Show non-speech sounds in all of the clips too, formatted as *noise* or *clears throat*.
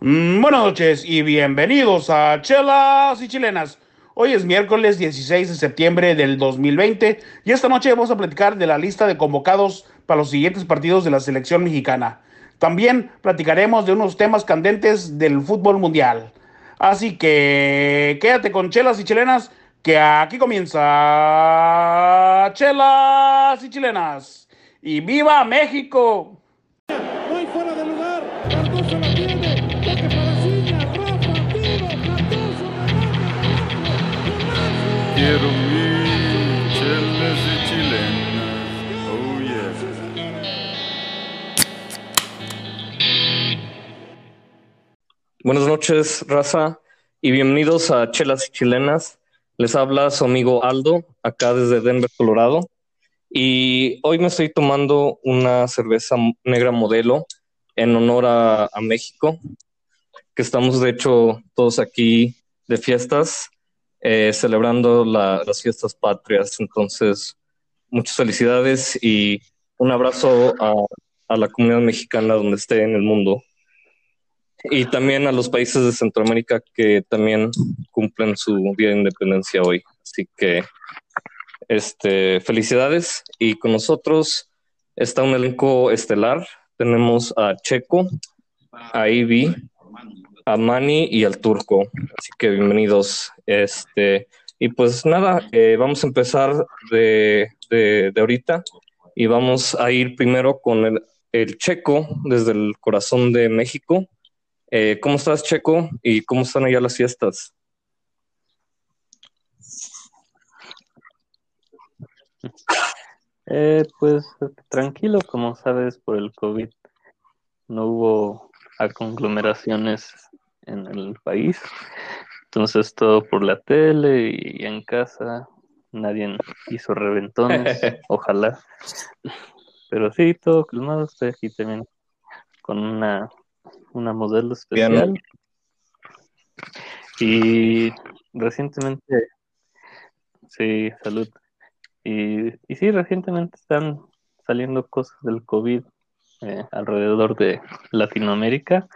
Mm, buenas noches y bienvenidos a Chelas y Chilenas. Hoy es miércoles 16 de septiembre del 2020 y esta noche vamos a platicar de la lista de convocados para los siguientes partidos de la selección mexicana. También platicaremos de unos temas candentes del fútbol mundial. Así que quédate con Chelas y Chilenas, que aquí comienza Chelas y Chilenas. ¡Y viva México! Quiero mil chelas y chilenas. Oh yeah. Buenas noches, raza, y bienvenidos a Chelas y Chilenas. Les habla su amigo Aldo, acá desde Denver, Colorado. Y hoy me estoy tomando una cerveza negra modelo en honor a México, que estamos de hecho todos aquí de fiestas, eh, celebrando la- las fiestas patrias. Entonces, muchas felicidades y un abrazo a, a la comunidad mexicana donde esté en el mundo. Y también a los países de Centroamérica que también cumplen su Día de Independencia hoy. Así que, este, felicidades. Y con nosotros está un elenco estelar. Tenemos a Checo, a Ivy, a Manny y al Turco. Así que bienvenidos. Este, y pues nada, eh, vamos a empezar de, de, ahorita y vamos a ir primero con el, el Checo desde el corazón de México. Eh, ¿Cómo estás, Checo? ¿Y cómo están allá las fiestas? Eh, pues tranquilo, como sabes, por el COVID no hubo conglomeraciones en el país. Entonces todo por la tele y en casa. Nadie hizo reventones, *laughs* ojalá. Pero sí, todo calmado. Estoy aquí también con una, una modelo especial. Y recientemente, sí, salud. Y, y sí, recientemente están saliendo cosas del COVID eh, alrededor de Latinoamérica.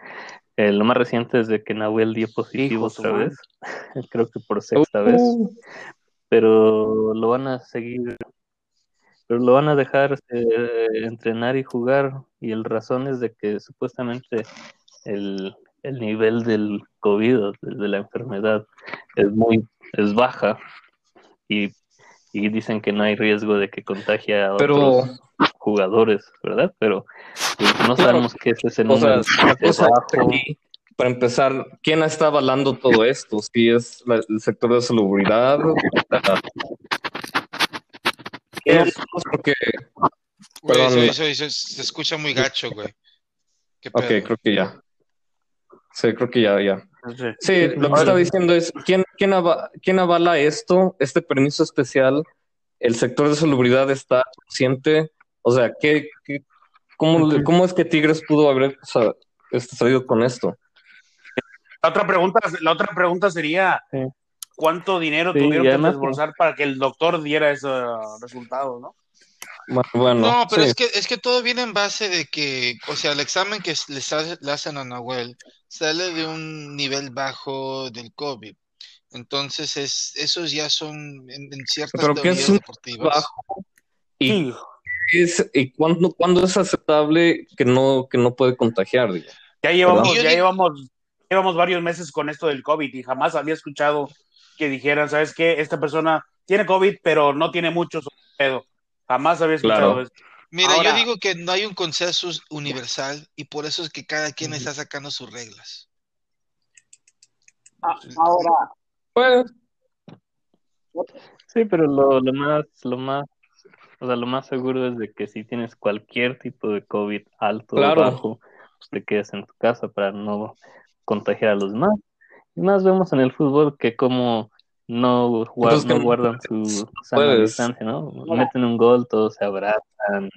Eh, lo más reciente es de que Nahuel dio positivo Hijo otra vez, *laughs* creo que por sexta vez, pero lo van a seguir, pero lo van a dejar eh, entrenar y jugar. Y el razón es de que supuestamente el, el nivel del COVID, o de, la enfermedad, es muy, es baja. Y, y dicen que no hay riesgo de que contagie a Pero- otros jugadores, ¿verdad? Pero pues, no Claro. sabemos qué es ese o sea, número de bajo. aquí, para empezar, ¿quién está avalando todo esto? Si es la- el sector de salubridad, la- ¿Quién es? Porque, Güey, Perdón, eso, eso- eso se escucha muy gacho, güey. ¿Qué ok, creo que ya. Sí, creo que ya, ya. Sí, lo que estaba diciendo es, ¿quién, quién, quién avala esto, este permiso especial? ¿El sector de salubridad está consciente? O sea, ¿qué, qué- cómo, cómo es que Tigres pudo haber este, salido con esto? La otra pregunta, la otra pregunta sería, Sí. ¿cuánto dinero Sí, tuvieron que desbolsar para que el doctor diera ese resultado, no? Bueno, No, pero sí. es que es que todo viene en base de que, o sea, el examen que le, sa- le hacen a Nahuel sale de un nivel bajo del COVID. Entonces, es, esos ya son en, en ciertas Pero ¿qué es teorías un deportivas. bajo? ¿Y, es, y cuándo, cuándo es aceptable que no, que no puede contagiar? Ya llevamos, ya digo- llevamos, llevamos varios meses con esto del COVID y jamás había escuchado que dijeran, ¿sabes qué? Esta persona tiene COVID, pero no tiene mucho sobre el pedo. Jamás había escuchado Claro. eso. Mira, Ahora- yo digo que no hay un consenso universal y por eso es que cada quien está sacando sus reglas. Ahora, Pues, Sí, pero lo, lo más, lo más, o sea, lo más seguro es de que si tienes cualquier tipo de COVID alto Claro. o bajo, pues te quedes en tu casa para no contagiar a los demás. Y más vemos en el fútbol que como no, Entonces, guardan su sana distancia, ¿no? Meten un gol, todos se abrazan,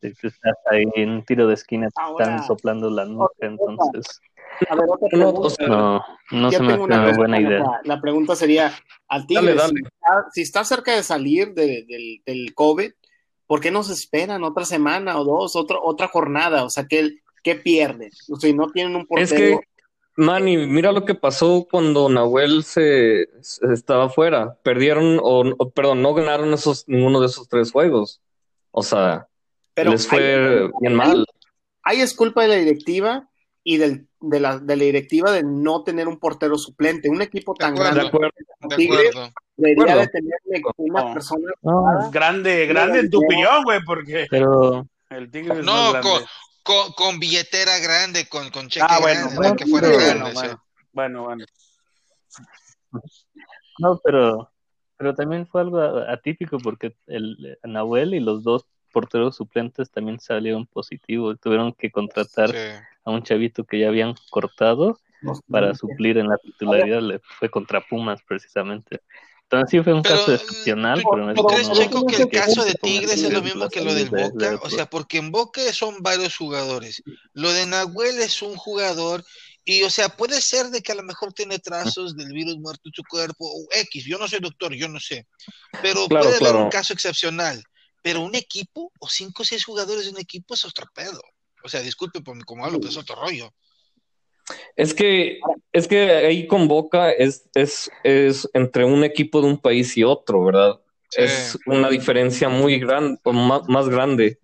estás ahí en un tiro de esquina, te están soplando la nuca, entonces A ver, otra no, pregunta. o sea, no, se me hace una una buena idea. La, la pregunta sería, al Tigres, Dale, dale. Si, está, si está cerca de salir de- del, del COVID, ¿por qué no se esperan otra semana o dos, otra, otra jornada? O sea, ¿qué, qué pierden? O sea, no tienen un Es portero. que Manny, mira lo que pasó cuando Nahuel se, se estaba fuera. Perdieron, o, o, perdón, no ganaron esos, ninguno de esos tres juegos. O sea, Pero les fue bien mal. Ahí es culpa de la directiva y del, de, la, de la directiva de no tener un portero suplente. Un equipo tan. De grande acuerdo. De acuerdo. de tener una No. persona No, Grande, grande en tu opinión, güey, porque pero el Tigre es No, más con, grande. con, con billetera grande, con, con cheque Ah, bueno, grande, bueno, no que fuera pero- grande. bueno, sí. bueno, bueno, bueno. No, pero, pero también fue algo atípico porque el Nahuel y los dos porteros suplentes también salieron positivos. Tuvieron que contratar Sí. A un chavito que ya habían cortado para suplir en la *laughs* titularidad. Le fue contra Pumas precisamente. Entonces sí fue un Pero, caso excepcional, ¿tú- pero en ¿Tú este crees, no- Checo, que el no caso de Tigres es lo mismo que lo del de- de- Boca? O sea, porque en Boca son varios jugadores. Lo de Nahuel es un jugador y, o sea, puede ser de que a lo mejor tiene trazos del virus muerto en su cuerpo o X. Yo no soy doctor, yo no sé. Pero Claro, puede haber un caso excepcional. Pero un equipo o cinco o seis jugadores de un equipo es otro pedo. O sea, disculpe por cómo hablo, pero es otro rollo. Es que, es que ahí con Boca es, es, es entre un equipo de un país y otro, ¿verdad? Sí. Es una diferencia muy grande, más, más grande.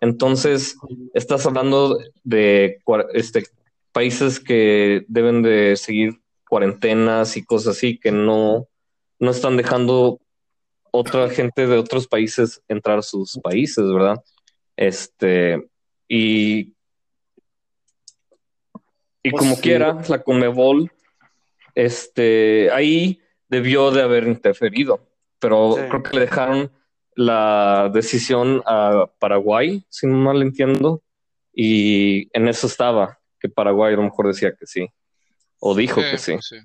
Entonces, estás hablando de este, países que deben de seguir cuarentenas y cosas así, que no, no están dejando otra gente de otros países entrar a sus países, ¿verdad? Este, y, y Pues como sí. quiera, la Conmebol, este, ahí debió de haber interferido, pero Sí. creo que le dejaron la decisión a Paraguay, si no mal entiendo, y en eso estaba, que Paraguay a lo mejor decía que sí, o dijo que sí. pues sí.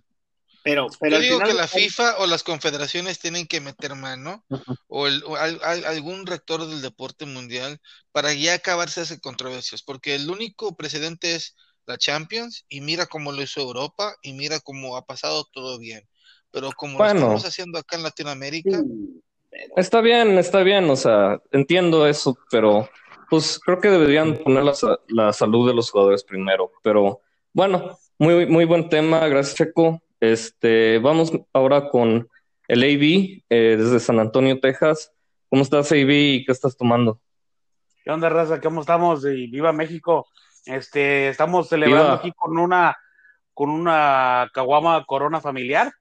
Pero, pero Yo digo final- que la FIFA o las confederaciones tienen que meter mano, o, el, o al- al- algún rector del deporte mundial, para ya acabarse esas controversias, porque el único precedente es la Champions, y mira cómo lo hizo Europa, y mira cómo ha pasado todo bien. Pero como Bueno. lo estamos haciendo acá en Latinoamérica, Está bien, está bien, o sea, entiendo eso, pero pues creo que deberían poner la salud de los jugadores primero. Pero bueno, muy, muy buen tema, gracias Checo. Este, vamos ahora con el AB eh, desde San Antonio, Texas. ¿Cómo estás, AB? y qué estás tomando? ¿Qué onda, raza? ¿Cómo estamos? Y viva México. Este, estamos celebrando Viva. aquí con una, con una caguama corona familiar.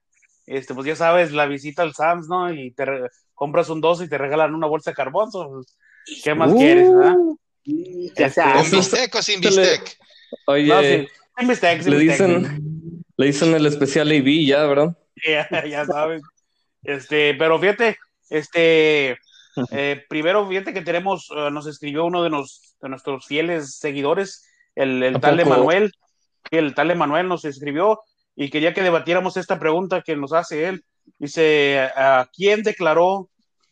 Este, pues ya sabes, la visita al Sams, ¿no? Y te re- compras un 12 y te regalan una bolsa de carbón. so, ¿Qué más Uh, quieres, verdad? Ya Este, sea, con eso está- bistec o sin bistec. Oye, No, sí, sin bistec, sin le bistec. dicen, le dicen el especial AB ya, ¿verdad? *laughs* Ya, ya sabes. Este, pero fíjate, este, *laughs* eh, primero fíjate que tenemos, eh, nos escribió uno de, nos, de nuestros fieles seguidores, el, el ¿A tal poco? Emanuel, el tal Emanuel nos escribió y quería que debatiéramos esta pregunta que nos hace él. Dice, ¿a quién declaró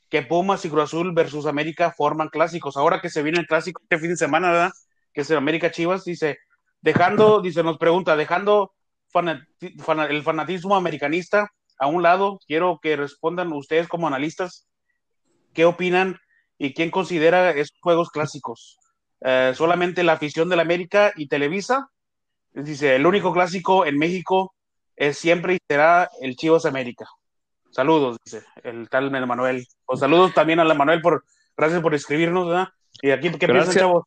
que Pumas y Cruz Azul versus América forman clásicos? Ahora que se viene el clásico este fin de semana, ¿verdad? Que es el América Chivas, dice, dejando, dice, nos pregunta, dejando fanati- el fanatismo americanista a un lado, quiero que respondan ustedes como analistas, ¿qué opinan y quién considera esos juegos clásicos? Eh, solamente la afición del América y Televisa. Dice, el único clásico en México es siempre y será el Chivas América. Saludos, dice el tal Manuel. Pues saludos también a la Manuel por, gracias por escribirnos, ¿verdad? Y aquí, ¿qué piensan, Gracias. chavos?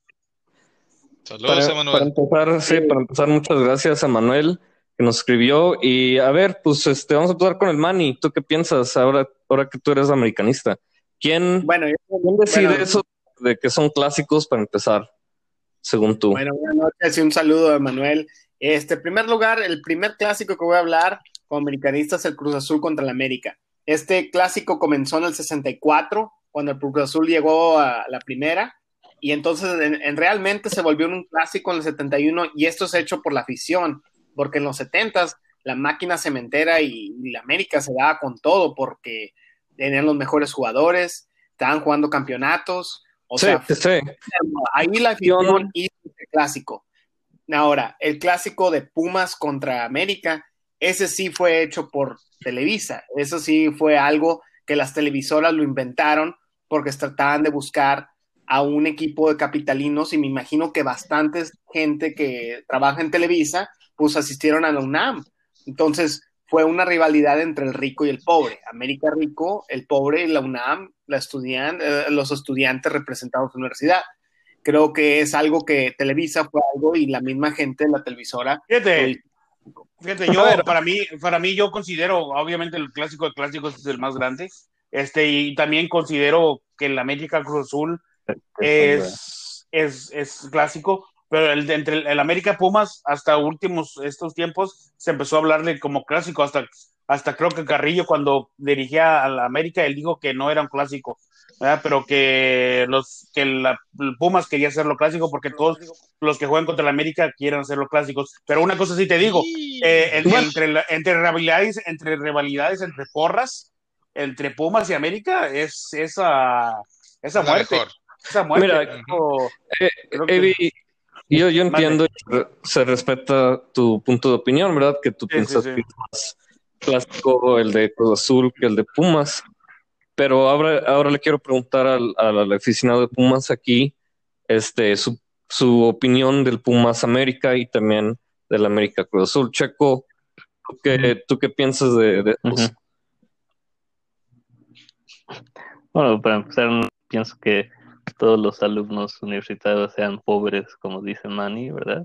Saludos, Para, Emanuel. para empezar, sí, para empezar, muchas gracias a Manuel que nos escribió. Y a ver, pues este, vamos a empezar con el Manny. ¿Tú qué piensas ahora, ahora que tú eres americanista? ¿Quién, bueno, yo- quién decide bueno. eso de que son clásicos para empezar, según tú? Bueno, buenas noches y un saludo a Manuel. Este, en primer lugar, el primer clásico que voy a hablar como americanista es el Cruz Azul contra el América. Este clásico comenzó en el 64, cuando el Cruz Azul llegó a la primera, y entonces en, en realmente se volvió un clásico en el 71, y esto es hecho por la afición, porque en los 70 la máquina cementera y, y la América se daba con todo, porque tenían los mejores jugadores, estaban jugando campeonatos, o sí, sea, sí, ahí la afición hizo el clásico. Ahora, el clásico de Pumas contra América, ese sí fue hecho por Televisa. Eso sí fue algo que las televisoras lo inventaron porque trataban de buscar a un equipo de capitalinos y me imagino que bastantes gente que trabaja en Televisa pues asistieron a la UNAM. Entonces fue una rivalidad entre el rico y el pobre. América rico, el pobre y la UNAM, la estudian, eh, los estudiantes representados en la universidad. Creo que es algo que Televisa fue algo y la misma gente de la televisora. Fíjate, Fíjate, yo, para mí, para mí, yo considero, obviamente, el clásico de clásicos es el más grande. Este, y también considero que el América Cruz Azul es, es, es clásico, pero el, entre el, el América Pumas, hasta últimos estos tiempos, se empezó a hablarle como clásico, hasta, hasta creo que Carrillo, cuando dirigía a la América, él dijo que no era un clásico, ¿verdad? pero que los que la, el Pumas quería hacerlo clásico porque todos los que juegan contra el América quieren hacerlo clásicos. Pero una cosa sí te digo, eh, en- entre, rivalidades, entre rivalidades, entre porras, entre Pumas y América, es esa, esa muerte. Esa muerte. Mira, creo- Eh, creo que- yo, yo entiendo, se respeta tu punto de opinión, ¿verdad? Que tú Sí, piensas sí, sí. que es más clásico el de Cruz Azul que el de Pumas. Pero ahora, ahora le quiero preguntar al, al aficionado de Pumas aquí este, su, su opinión del Pumas América y también del América Cruz Azul. Checo, ¿tú qué, tú qué piensas de, de. Bueno, para empezar, no pienso que todos los alumnos universitarios sean pobres, como dice Manny, ¿verdad?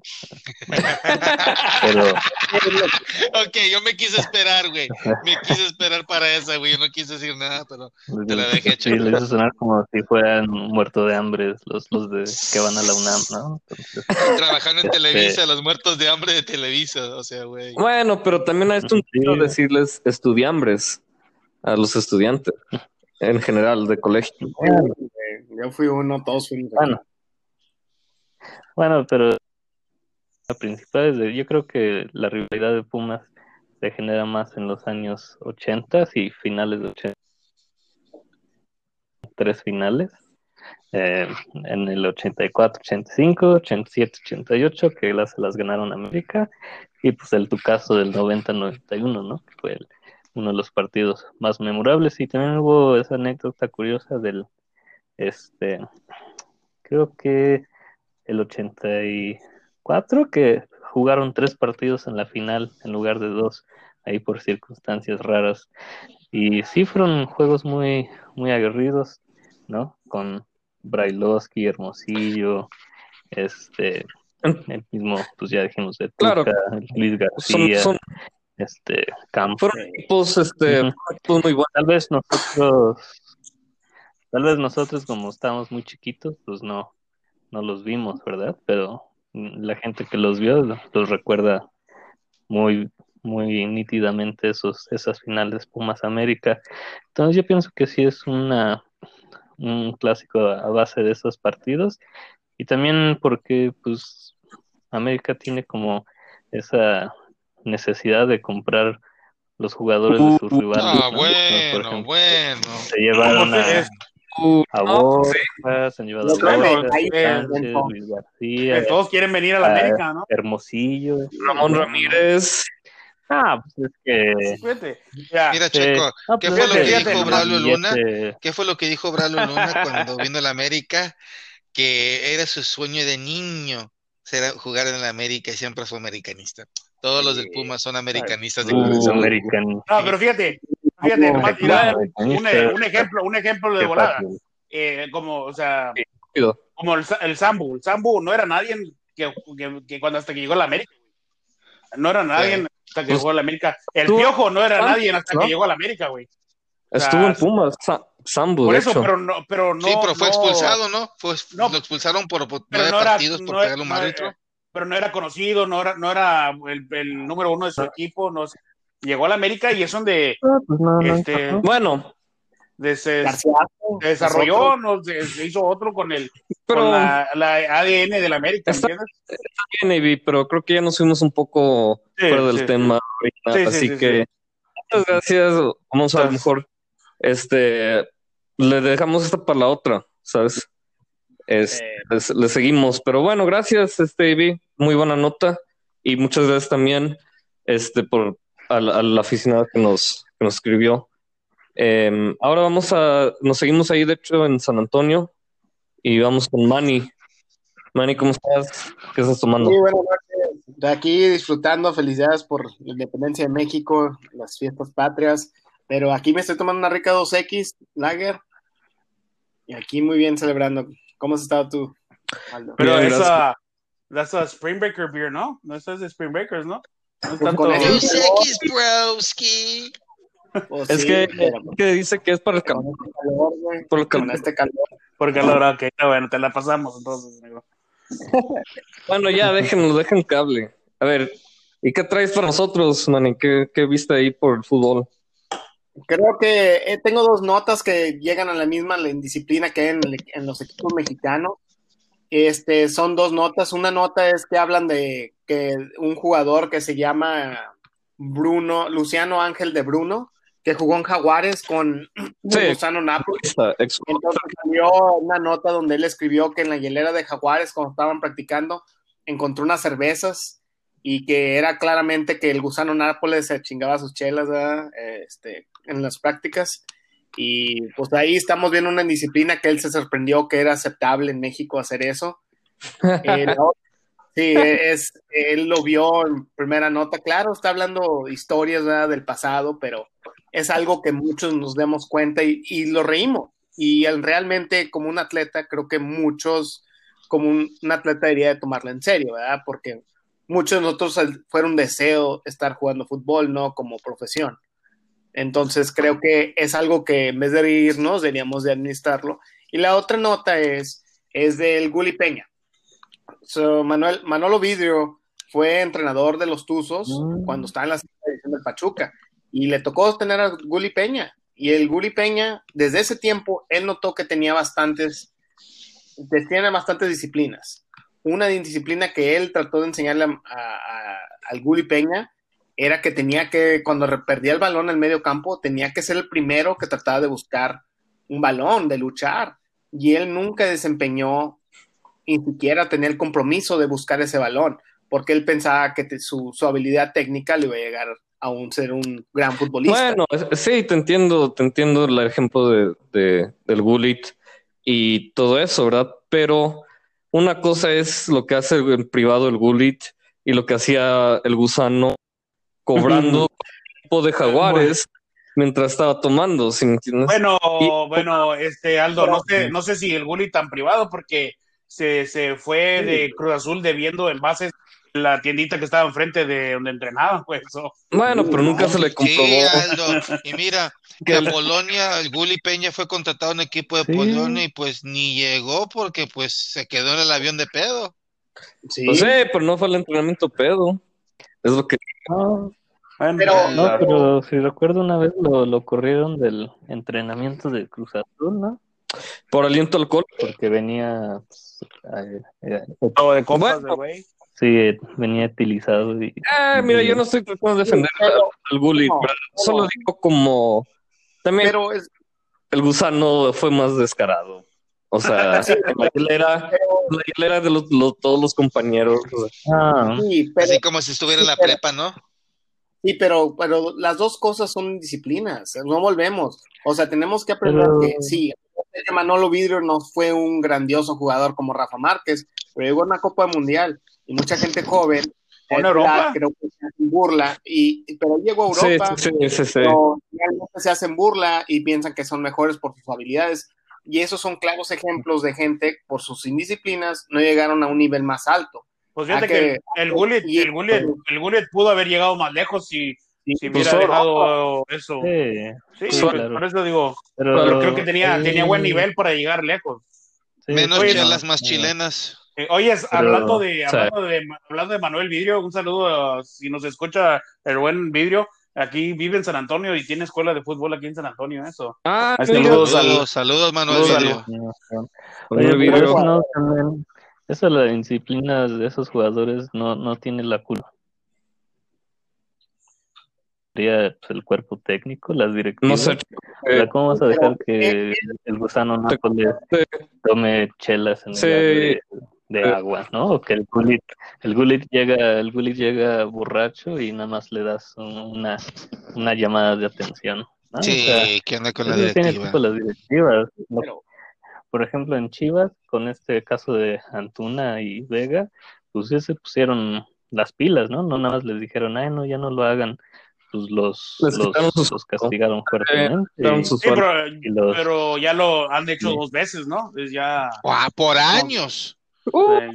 *laughs* Pero Ok, yo me quise esperar, güey. Me quise esperar para esa, güey. Yo no quise decir nada, pero te la dejé, sí, Checo. les hizo sonar como si fueran muertos de hambre los, los de que van a la UNAM, ¿no? Entonces, Trabajando en Este- Televisa, los muertos de hambre de Televisa. O sea, güey. Bueno, pero también es un Sí. decirles estudiambres a los estudiantes en general de colegio. Yo fui uno, todos fuimos. Bueno. Bueno, pero la principal es yo creo que la rivalidad de Pumas se genera más en los años 80 y finales de 80. Tres finales. eh, en el 84, 85, 87, 88, que las, las ganaron América, y pues el tu caso del 90-91, ¿no? Que fue el- uno de los partidos más memorables. Y también hubo esa anécdota curiosa del, este, creo que el 84, que jugaron tres partidos en la final en lugar de dos, ahí por circunstancias raras. Y sí fueron juegos muy, muy aguerridos, ¿no? Con Brailovsky, Hermosillo, este, el mismo, pues ya dijimos de Claro. Tuca, Luis Son, García, son, este, Campos. fueron equipos, este, Ujú. equipos muy buenos. Tal vez nosotros, tal vez nosotros como estábamos muy chiquitos, pues no, no los vimos, ¿verdad? Pero la gente que los vio los recuerda muy, muy nítidamente esos, esas finales Pumas América. Entonces yo pienso que sí es una, un clásico a base de esos partidos y también porque pues América tiene como esa necesidad de comprar los jugadores de sus rivales. Ah, bueno, ejemplo, bueno. se llevaron a, a No, Borja, sí. Luis García, que todos quieren venir a la América, ¿no? Hermosillo. Ramón Ramírez. Ah, pues es que. Fíjate. Ya. Mira, eh, Checo, no, ¿qué pues fue lo que que dijo Braulio Luna? ¿Qué fue lo que dijo Braulio Luna cuando vino a la América? Que era su sueño de niño ser jugar en la América y siempre fue americanista. Todos los del Pumas son americanistas de Uh, corazón. American. No, pero fíjate, fíjate, nomás, mira, un, ejemplo, un ejemplo de volada. Eh, como, o sea, como el, el Sambu. El Sambu no era nadie que, que, que cuando hasta que llegó a la América. No era nadie Sí. hasta que Pues, llegó a la América. El tú- Piojo no era nadie hasta que llegó a la América, güey. Estuvo en Pumas, Sa- Sambu, Por de eso, hecho. pero no, pero no. Sí, pero fue no- expulsado, ¿no? Fue, No. lo expulsaron por, por pero nueve no era, partidos por no- pegarle un no- árbitro. pero no era conocido, no era, no era el, el número uno de su equipo, no sé. Llegó a la América y es donde Ah, pues no, este. Bueno, de- se, desarrolló, no, se, se hizo otro con el pero con la, la ADN de la América, Está- ¿entiendes? bien, pero creo que ya nos fuimos un poco Sí, fuera del sí, tema Sí, así sí, que muchas gracias. Vamos a lo mejor, este, le dejamos esta para la otra, ¿sabes? Es- Eh, les- le seguimos, pero bueno, gracias, este, Ivy, muy buena nota. Y muchas gracias también, este, por al, al aficionado que nos, que nos escribió. Em, ahora vamos a, nos seguimos ahí, de hecho, en San Antonio y vamos con Manny. Manny, ¿cómo estás? ¿Qué estás tomando? Muy buenas noches. De aquí disfrutando, felicidades por la independencia de México, las fiestas patrias. Pero aquí me estoy tomando una rica 2X, Lager. Y aquí muy bien celebrando. ¿Cómo has estado tú, Aldo? Pero Bien, esa, that's a Spring Breaker beer, ¿no? No esa es de Spring Breakers, ¿no? No es Pues tanto- X, broski. Pues Es sí, que, pero que dice que es para el calor, Por el con calor. este calor. Por calor, ok. Bueno, te la pasamos entonces. *laughs* Bueno, ya, déjenlo, dejen que hable. A ver, ¿y qué traes para nosotros, Manny? ¿Qué, qué viste ahí por el fútbol? Creo que eh, tengo dos notas que llegan a la misma disciplina que hay en, el- en los equipos mexicanos. Este, son dos notas. Una nota es que hablan de que un jugador que se llama Bruno, Luciano Ángel de Bruno, que jugó en Jaguares con *clears throat* Sí. Esta ex- Entonces salió una nota donde él escribió que en la hielera de Jaguares, cuando estaban practicando, encontró unas cervezas y que era claramente que el gusano Nápoles se chingaba sus chelas ¿verdad? este, en las prácticas. Y pues ahí estamos viendo una disciplina que él se sorprendió que era aceptable en México hacer eso. *laughs* Eh, la otra- sí, es, él lo vio en primera nota. Claro, está hablando historias del pasado, pero es algo que muchos nos demos cuenta y, y lo reímos. Y él realmente, como un atleta, creo que muchos, como un, atleta, debería de tomarlo en serio, ¿verdad? Porque muchos de nosotros fuera un deseo estar jugando fútbol, no como profesión. Entonces creo que es algo que en vez de irnos deberíamos de administrarlo. Y la otra nota es, es del Guli Peña. So, Manuel, Manolo Vidrio fue entrenador de los Tuzos Mm. cuando estaba en la división del Pachuca y le tocó tener a Guli Peña. Y el Guli Peña, desde ese tiempo, él notó que tenía bastantes, tiene bastantes disciplinas. Una disciplina que él trató de enseñarle a- a- al Guli Peña era que tenía que, cuando perdía el balón en el medio campo, tenía que ser el primero que trataba de buscar un balón, de luchar. Y él nunca desempeñó, ni siquiera tenía el compromiso de buscar ese balón, porque él pensaba que te- su, su habilidad técnica le iba a llegar a un, ser un gran futbolista. Bueno, sí, te entiendo, te entiendo el ejemplo de, de- del Gullit y todo eso, ¿verdad? Pero una cosa es lo que hace en privado el Gullit y lo que hacía el gusano cobrando tipo de jaguares mientras estaba tomando. Bueno, Y- bueno, este Aldo, no sé, no sé si el Gulli tan privado porque se, se fue de Cruz Azul debiendo envases en la tiendita que estaba enfrente de donde entrenaban, pues. so. Bueno, pero nunca se le Sí, comprobó. Aldo. Y mira, *laughs* que Polonia, el Guli Peña fue contratado en el equipo de Sí. Polonia y pues ni llegó porque pues se quedó en el avión de pedo. Sí. Sé, pero no fue el entrenamiento pedo. Es lo que No, Bueno, Pero- no, pero si recuerdo una vez lo, lo corrieron del entrenamiento de Cruz Azul, ¿no? Por aliento alcohol. Porque venía, pues, eh, eh, o de compas Bueno. de güey. sí, venía utilizado y Ah, mira, yo no estoy tratando de defender Pero- al Gullit, no, solo digo como también Pero es, el gusano fue más descarado. O sea, *laughs* la hilera, la hilera de los, los- todos los compañeros. Ah, sí, pero, Así como si estuviera en la prepa, ¿no? sí, pero, pero las dos cosas son disciplinas, no volvemos. O sea, tenemos que aprender Pero- que sí, Manolo Vidrio no fue un grandioso jugador como Rafa Márquez, pero llegó a una Copa Mundial y mucha gente joven ¿En esa Europa? creo que se hacen burla, y, pero llegó a Europa, sí, sí, sí, sí. pero realmente se hacen burla y piensan que son mejores por sus habilidades. Y esos son claros ejemplos de gente, por sus indisciplinas, no llegaron a un nivel más alto. Pues fíjate que que- el, Gullit, y- el Gullit, el Gullit pudo haber llegado más lejos si, Sí, si pues hubiera dejado eso. sí, Sí, sí, pues, claro. por eso digo, pero, pero creo que tenía, tenía buen nivel para llegar lejos. sí, Menos Oye, chelas, no, más no. chilenas. Eh, oye, hablando de, hablando de hablando de Manuel Vidrio, un saludo a- si nos escucha el buen Vidrio. Aquí vive en San Antonio y tiene escuela de fútbol aquí en San Antonio, eso. Ah, está, yo- Saludos Saludos, saludos, Manuel saludos, Vidrio. Oye, pero video. eso no, también, eso la disciplina de esos jugadores no, no tiene la culpa. Sería, pues, el cuerpo técnico, las No directivas. sé. O sea, eh, ¿cómo vas a dejar que el gusano Nápoles tome chelas en el Sí. de, de Eh. agua, ¿no? O que el gulit, el gulit llega, el gulit llega borracho y nada más le das un- una, una llamada de atención. ¿no? O sea, Sí, que anda con la directiva. las directivas. ¿no? Pero- Por ejemplo, en Chivas, con este caso de Antuna y Vega, pues ya se pusieron las pilas, ¿no? No nada más les dijeron, ay, no, ya no lo hagan. Pues los, los, quitaron sus- los castigaron fuertemente. sus Sí, pero, y los- pero ya lo han hecho Sí. dos veces, ¿no? Es ya. Ah, por años. eh, Ah,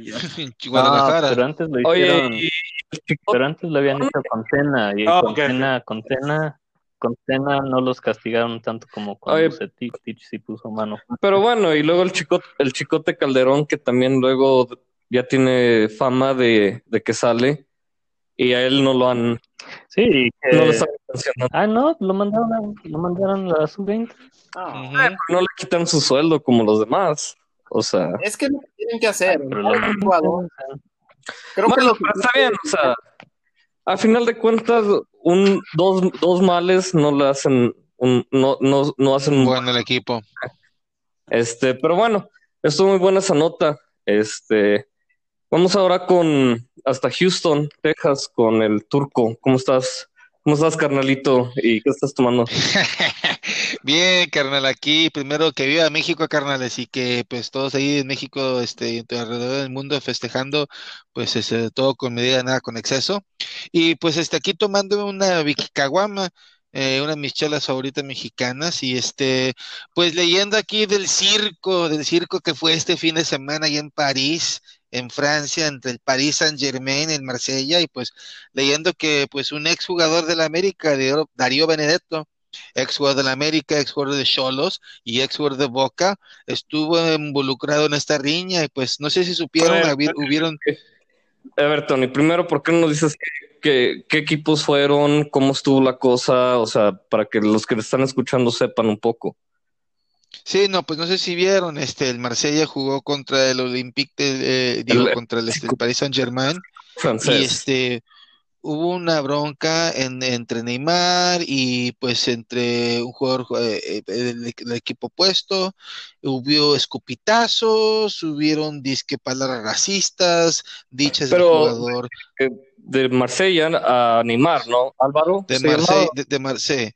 Guadalajara. pero antes lo Oye, hicieron, y pero antes lo habían hecho con Cena, y con Cena, con Cena, con Cena no los castigaron tanto como cuando Oye. Bucetich sí puso mano. Pero bueno, y luego el chico, el chicote Calderón, que también luego ya tiene fama de, de que sale, y a él no lo han, Sí, que- no lo están mencionando. ah, no, lo mandaron a, lo mandaron a la sub-20. Ah. No le quitan su sueldo como los demás. O sea, Es que no tienen que hacer. Pero ¿no? lo Un jugador. Creo que bueno, lo está bien, o sea, a final de cuentas, un, dos, dos males no le hacen, un, no, no, no hacen un Bueno, el equipo. Este, pero bueno, estuvo muy buena esa nota. Este, vamos ahora con hasta Houston, Texas, con el turco. ¿Cómo estás? ¿Cómo estás, carnalito? ¿Y qué estás tomando? *laughs* Bien, carnal, aquí primero que viva México, carnales, y que pues todos ahí en México, este, alrededor del mundo festejando, pues este, todo con medida, nada con exceso. Y pues este, aquí tomando una Vicky Caguama, eh, una de mis chelas favoritas mexicanas, y este, pues leyendo aquí del circo, del circo que fue este fin de semana allá en París, en Francia, entre el Paris Saint-Germain, el Marsella, y pues leyendo que pues un exjugador de la América, Darío Benedetto, ex jugador de la América, ex jugador de Cholos y ex jugador de Boca, estuvo involucrado en esta riña y pues no sé si supieron, A ver, habi- hubieron, A ver, Tony, primero, ¿por qué no nos dices qué, qué- qué equipos fueron? ¿Cómo estuvo la cosa? O sea, para que los que están escuchando sepan un poco. Sí, no, pues no sé si vieron, este, el Marsella jugó contra el Olympique, de, eh, digo, El- contra el, este, el Paris Saint-Germain y Francés. este, hubo una bronca en- entre Neymar y pues entre un jugador eh, eh, del, del equipo opuesto, hubo escupitazos, hubieron disque palabras racistas, dichas del jugador Eh, De Marsella a Neymar, ¿no? Álvaro. de ¿se Marsella, de, de Marsella,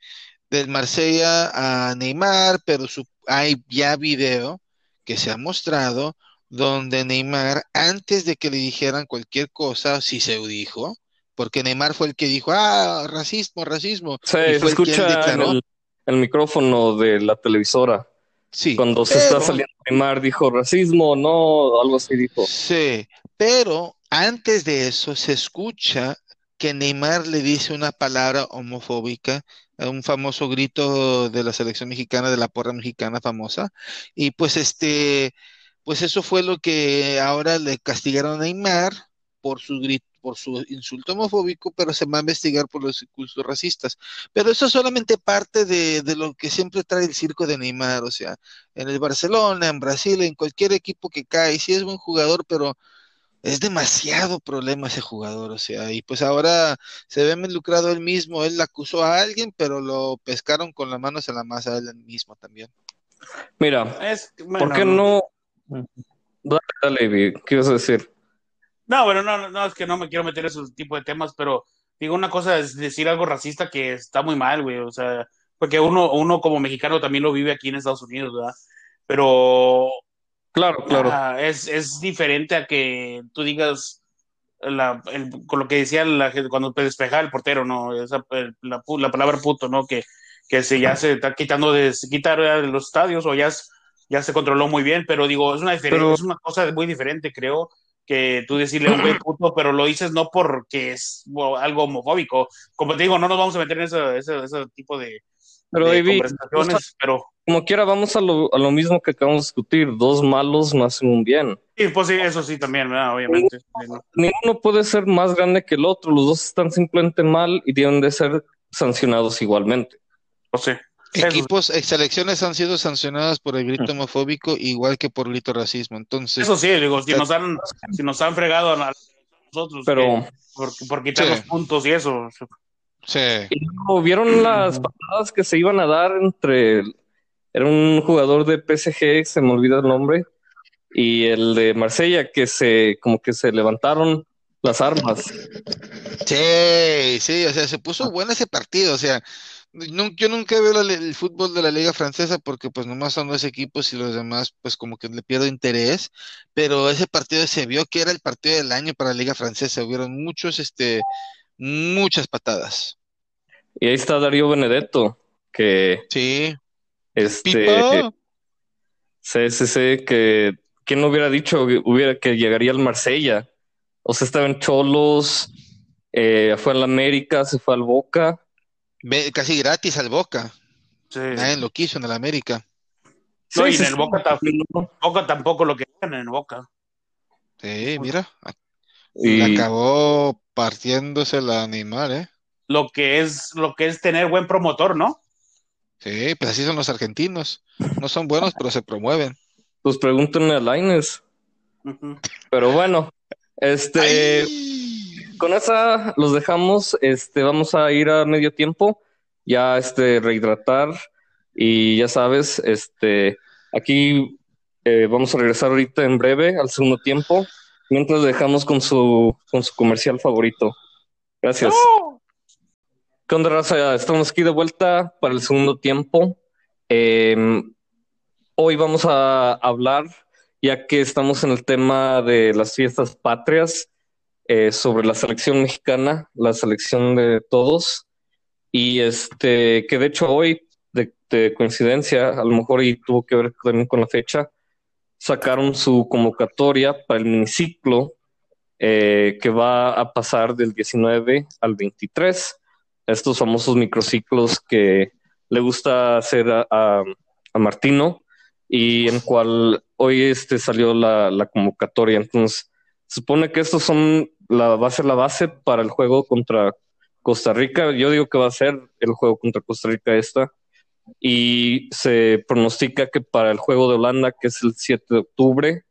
del Marsella a Neymar, pero su- hay ya video que se ha mostrado donde Neymar, antes de que le dijeran cualquier cosa, sí se dijo, porque Neymar fue el que dijo, ah, racismo, racismo, Sí, y se fue escucha en el, el micrófono de la televisora. sí, Cuando se está saliendo Neymar, dijo racismo, no, algo así dijo. Sí, pero antes de eso se escucha que Neymar le dice una palabra homofóbica, un famoso grito de la selección mexicana, de la porra mexicana famosa, y pues este, pues eso fue lo que ahora le castigaron a Neymar por su grito, por su insulto homofóbico, pero se va a investigar por los insultos racistas. Pero eso es solamente parte de, lo que siempre trae el circo de Neymar, o sea, en el Barcelona, en Brasil, en cualquier equipo que cae, sí es buen jugador, pero es demasiado problema ese jugador, o sea, y pues ahora se ve involucrado él mismo, él acusó a alguien, pero lo pescaron con las manos en la masa él mismo también. Mira, Es, ¿por bueno, qué no? Dale, dale, ¿qué ibas a decir? No, bueno, no, no, no, es que no me quiero meter en ese tipo de temas, pero digo, una cosa es decir algo racista que está muy mal, güey, o sea, porque uno, uno como mexicano también lo vive aquí en Estados Unidos, ¿verdad? Pero Claro, claro. ah, es, es diferente a que tú digas la, el- con lo que decía la cuando te despejaba el portero, ¿no? Esa, el- la, la palabra puto, ¿no? Que, que se, ya se está quitando de, se quita de los estadios o ya, es- ya se controló muy bien, pero digo, es una, Pero- es una cosa muy diferente, creo, que tú decirle a un güey puto, pero lo dices no porque es bueno, algo homofóbico. Como te digo, no nos vamos a meter en ese, ese, ese tipo de, Pero, de David, conversaciones, pero como quiera, vamos a lo, a lo mismo que acabamos de discutir. Dos malos no hacen un bien. sí, pues sí, eso sí también, ¿verdad? Obviamente. Ninguno puede ser más grande que el otro. Los dos están simplemente mal y deben de ser sancionados igualmente. Pues sí. Eso sí. Equipos, selecciones han sido sancionadas por el grito homofóbico igual que por grito racismo, entonces, Eso sí, digo, si nos han, si nos han fregado a nosotros Pero, por, por quitar Sí. los puntos y eso. Sí. y luego, ¿vieron las patadas que se iban a dar entre... el- Era un jugador de PSG, se me olvida el nombre, y el de Marsella, que se como que se levantaron las armas. Sí, sí, o sea, se puso bueno ese partido, o sea, yo nunca veo la- el fútbol de la liga francesa porque pues nomás son dos equipos y los demás pues como que le pierdo interés, pero ese partido se vio que era el partido del año para la liga francesa, hubieron muchos, este, muchas patadas. Y ahí está Darío Benedetto, que Sí, este Pipa, sí, sí, sí, que quién no hubiera dicho que hubiera que llegaría al Marsella. O sea, estaba en Cholos, eh, fue al América, se fue al Boca. ve- casi gratis al Boca, Sí. nadie lo quiso en el América. No, y Sí, en sí, el Boca. Boca tampoco lo querían en el Boca. Sí, mira, Y acabó partiéndose el animal, ¿eh? Lo que es, lo que es tener buen promotor, ¿no? Sí, pues así son los argentinos. No son buenos, pero se promueven. pues pregúntenle a Lainez. Ujú. Pero bueno, este, Ay. con esa los dejamos. Este, vamos a ir a medio tiempo, ya este, rehidratar. Y ya sabes, este, aquí eh, vamos a regresar ahorita en breve al segundo tiempo, mientras dejamos con su, con su comercial favorito. Gracias. ¿Qué onda, raza? Estamos aquí de vuelta para el segundo tiempo. Eh, hoy vamos a hablar, ya que estamos en el tema de las fiestas patrias, eh, sobre la selección mexicana, la selección de todos. Y este, que de hecho hoy, de, de coincidencia, a lo mejor y tuvo que ver también con la fecha, sacaron su convocatoria para el miniciclo eh, que va a pasar del 19 al 23 estos famosos microciclos que le gusta hacer a, a- Martino y en cual hoy este salió la, la convocatoria. Entonces, supone que estos son la, ser la base para el juego contra Costa Rica. Yo digo que va a ser el juego contra Costa Rica esta. Y se pronostica que para el juego de Holanda, que es el 7 de octubre,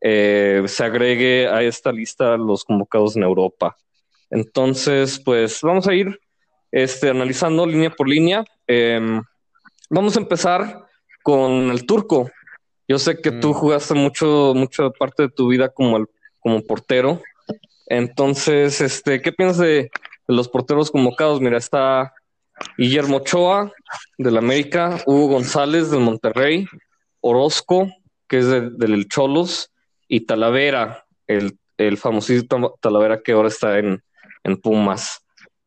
eh, se agregue a esta lista los convocados en Europa. Entonces, pues vamos a ir este, analizando línea por línea. Eh, vamos a empezar con el turco. Yo sé que tú Mm. jugaste mucho, mucha parte de tu vida como, el- como portero. Entonces, este, ¿qué piensas de, de los porteros convocados? Mira, está Guillermo Ochoa del América, Hugo González del Monterrey, Orozco, que es de- del Cholos, y Talavera, el, el famosísimo Talavera que ahora está en, en Pumas.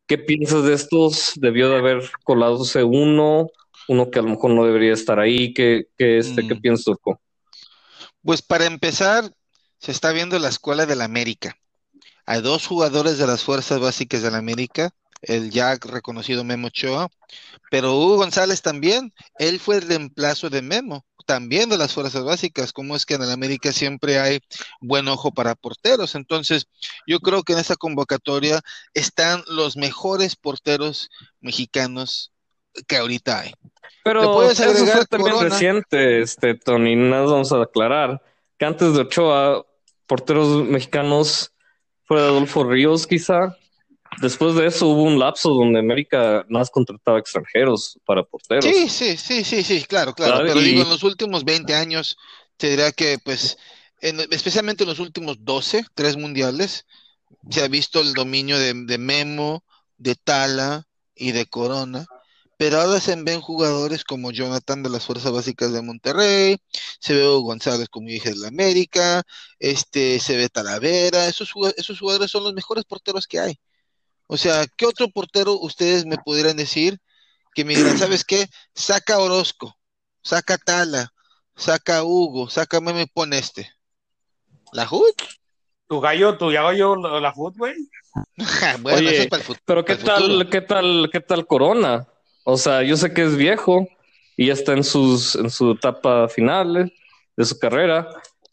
¿Qué piensas de estos? ¿Debió de haber coladose uno? Uno que a lo mejor no debería estar ahí. ¿Qué, qué, este, ¿qué Mm. piensas, Turco? Pues para empezar, se está viendo la escuela del América. Hay dos jugadores de las fuerzas básicas del América, el ya reconocido Memo Ochoa, pero Hugo González también, él fue el reemplazo de Memo, también de las fuerzas básicas, como es que en el América siempre hay buen ojo para porteros. Entonces, yo creo que en esta convocatoria están los mejores porteros mexicanos que ahorita hay. Pero ¿Le puedes eso fue también Corona? reciente, este, Tony. Nada más vamos a aclarar que antes de Ochoa, porteros mexicanos fue Adolfo Ríos, quizá. Después de eso hubo un lapso donde América más contrataba extranjeros para porteros. Sí, sí, sí, sí, sí, claro, claro. Claro, Pero y- digo, en los últimos 20 años, te diría que, pues, en- especialmente en los últimos 12, tres mundiales, se ha visto el dominio de, de Memo, de Tala y de Corona. Pero ahora se ven jugadores como Jonathan de las Fuerzas Básicas de Monterrey, se ve González, como dije, de la América, este, se ve Talavera, esos jugadores son los mejores porteros que hay. O sea, ¿qué otro portero ustedes me pudieran decir que me dirán, ¿sabes qué? Saca Orozco, saca Tala, saca Hugo, saca a Memo y pon este. ¿La Hood? Tu gallo, tu gallo, la la *laughs* fut, güey. bueno, Oye, eso es para el Pero qué futuro. tal, qué tal, qué tal Corona? O sea, yo sé que es viejo y ya está en sus, en su etapa final eh, de su carrera,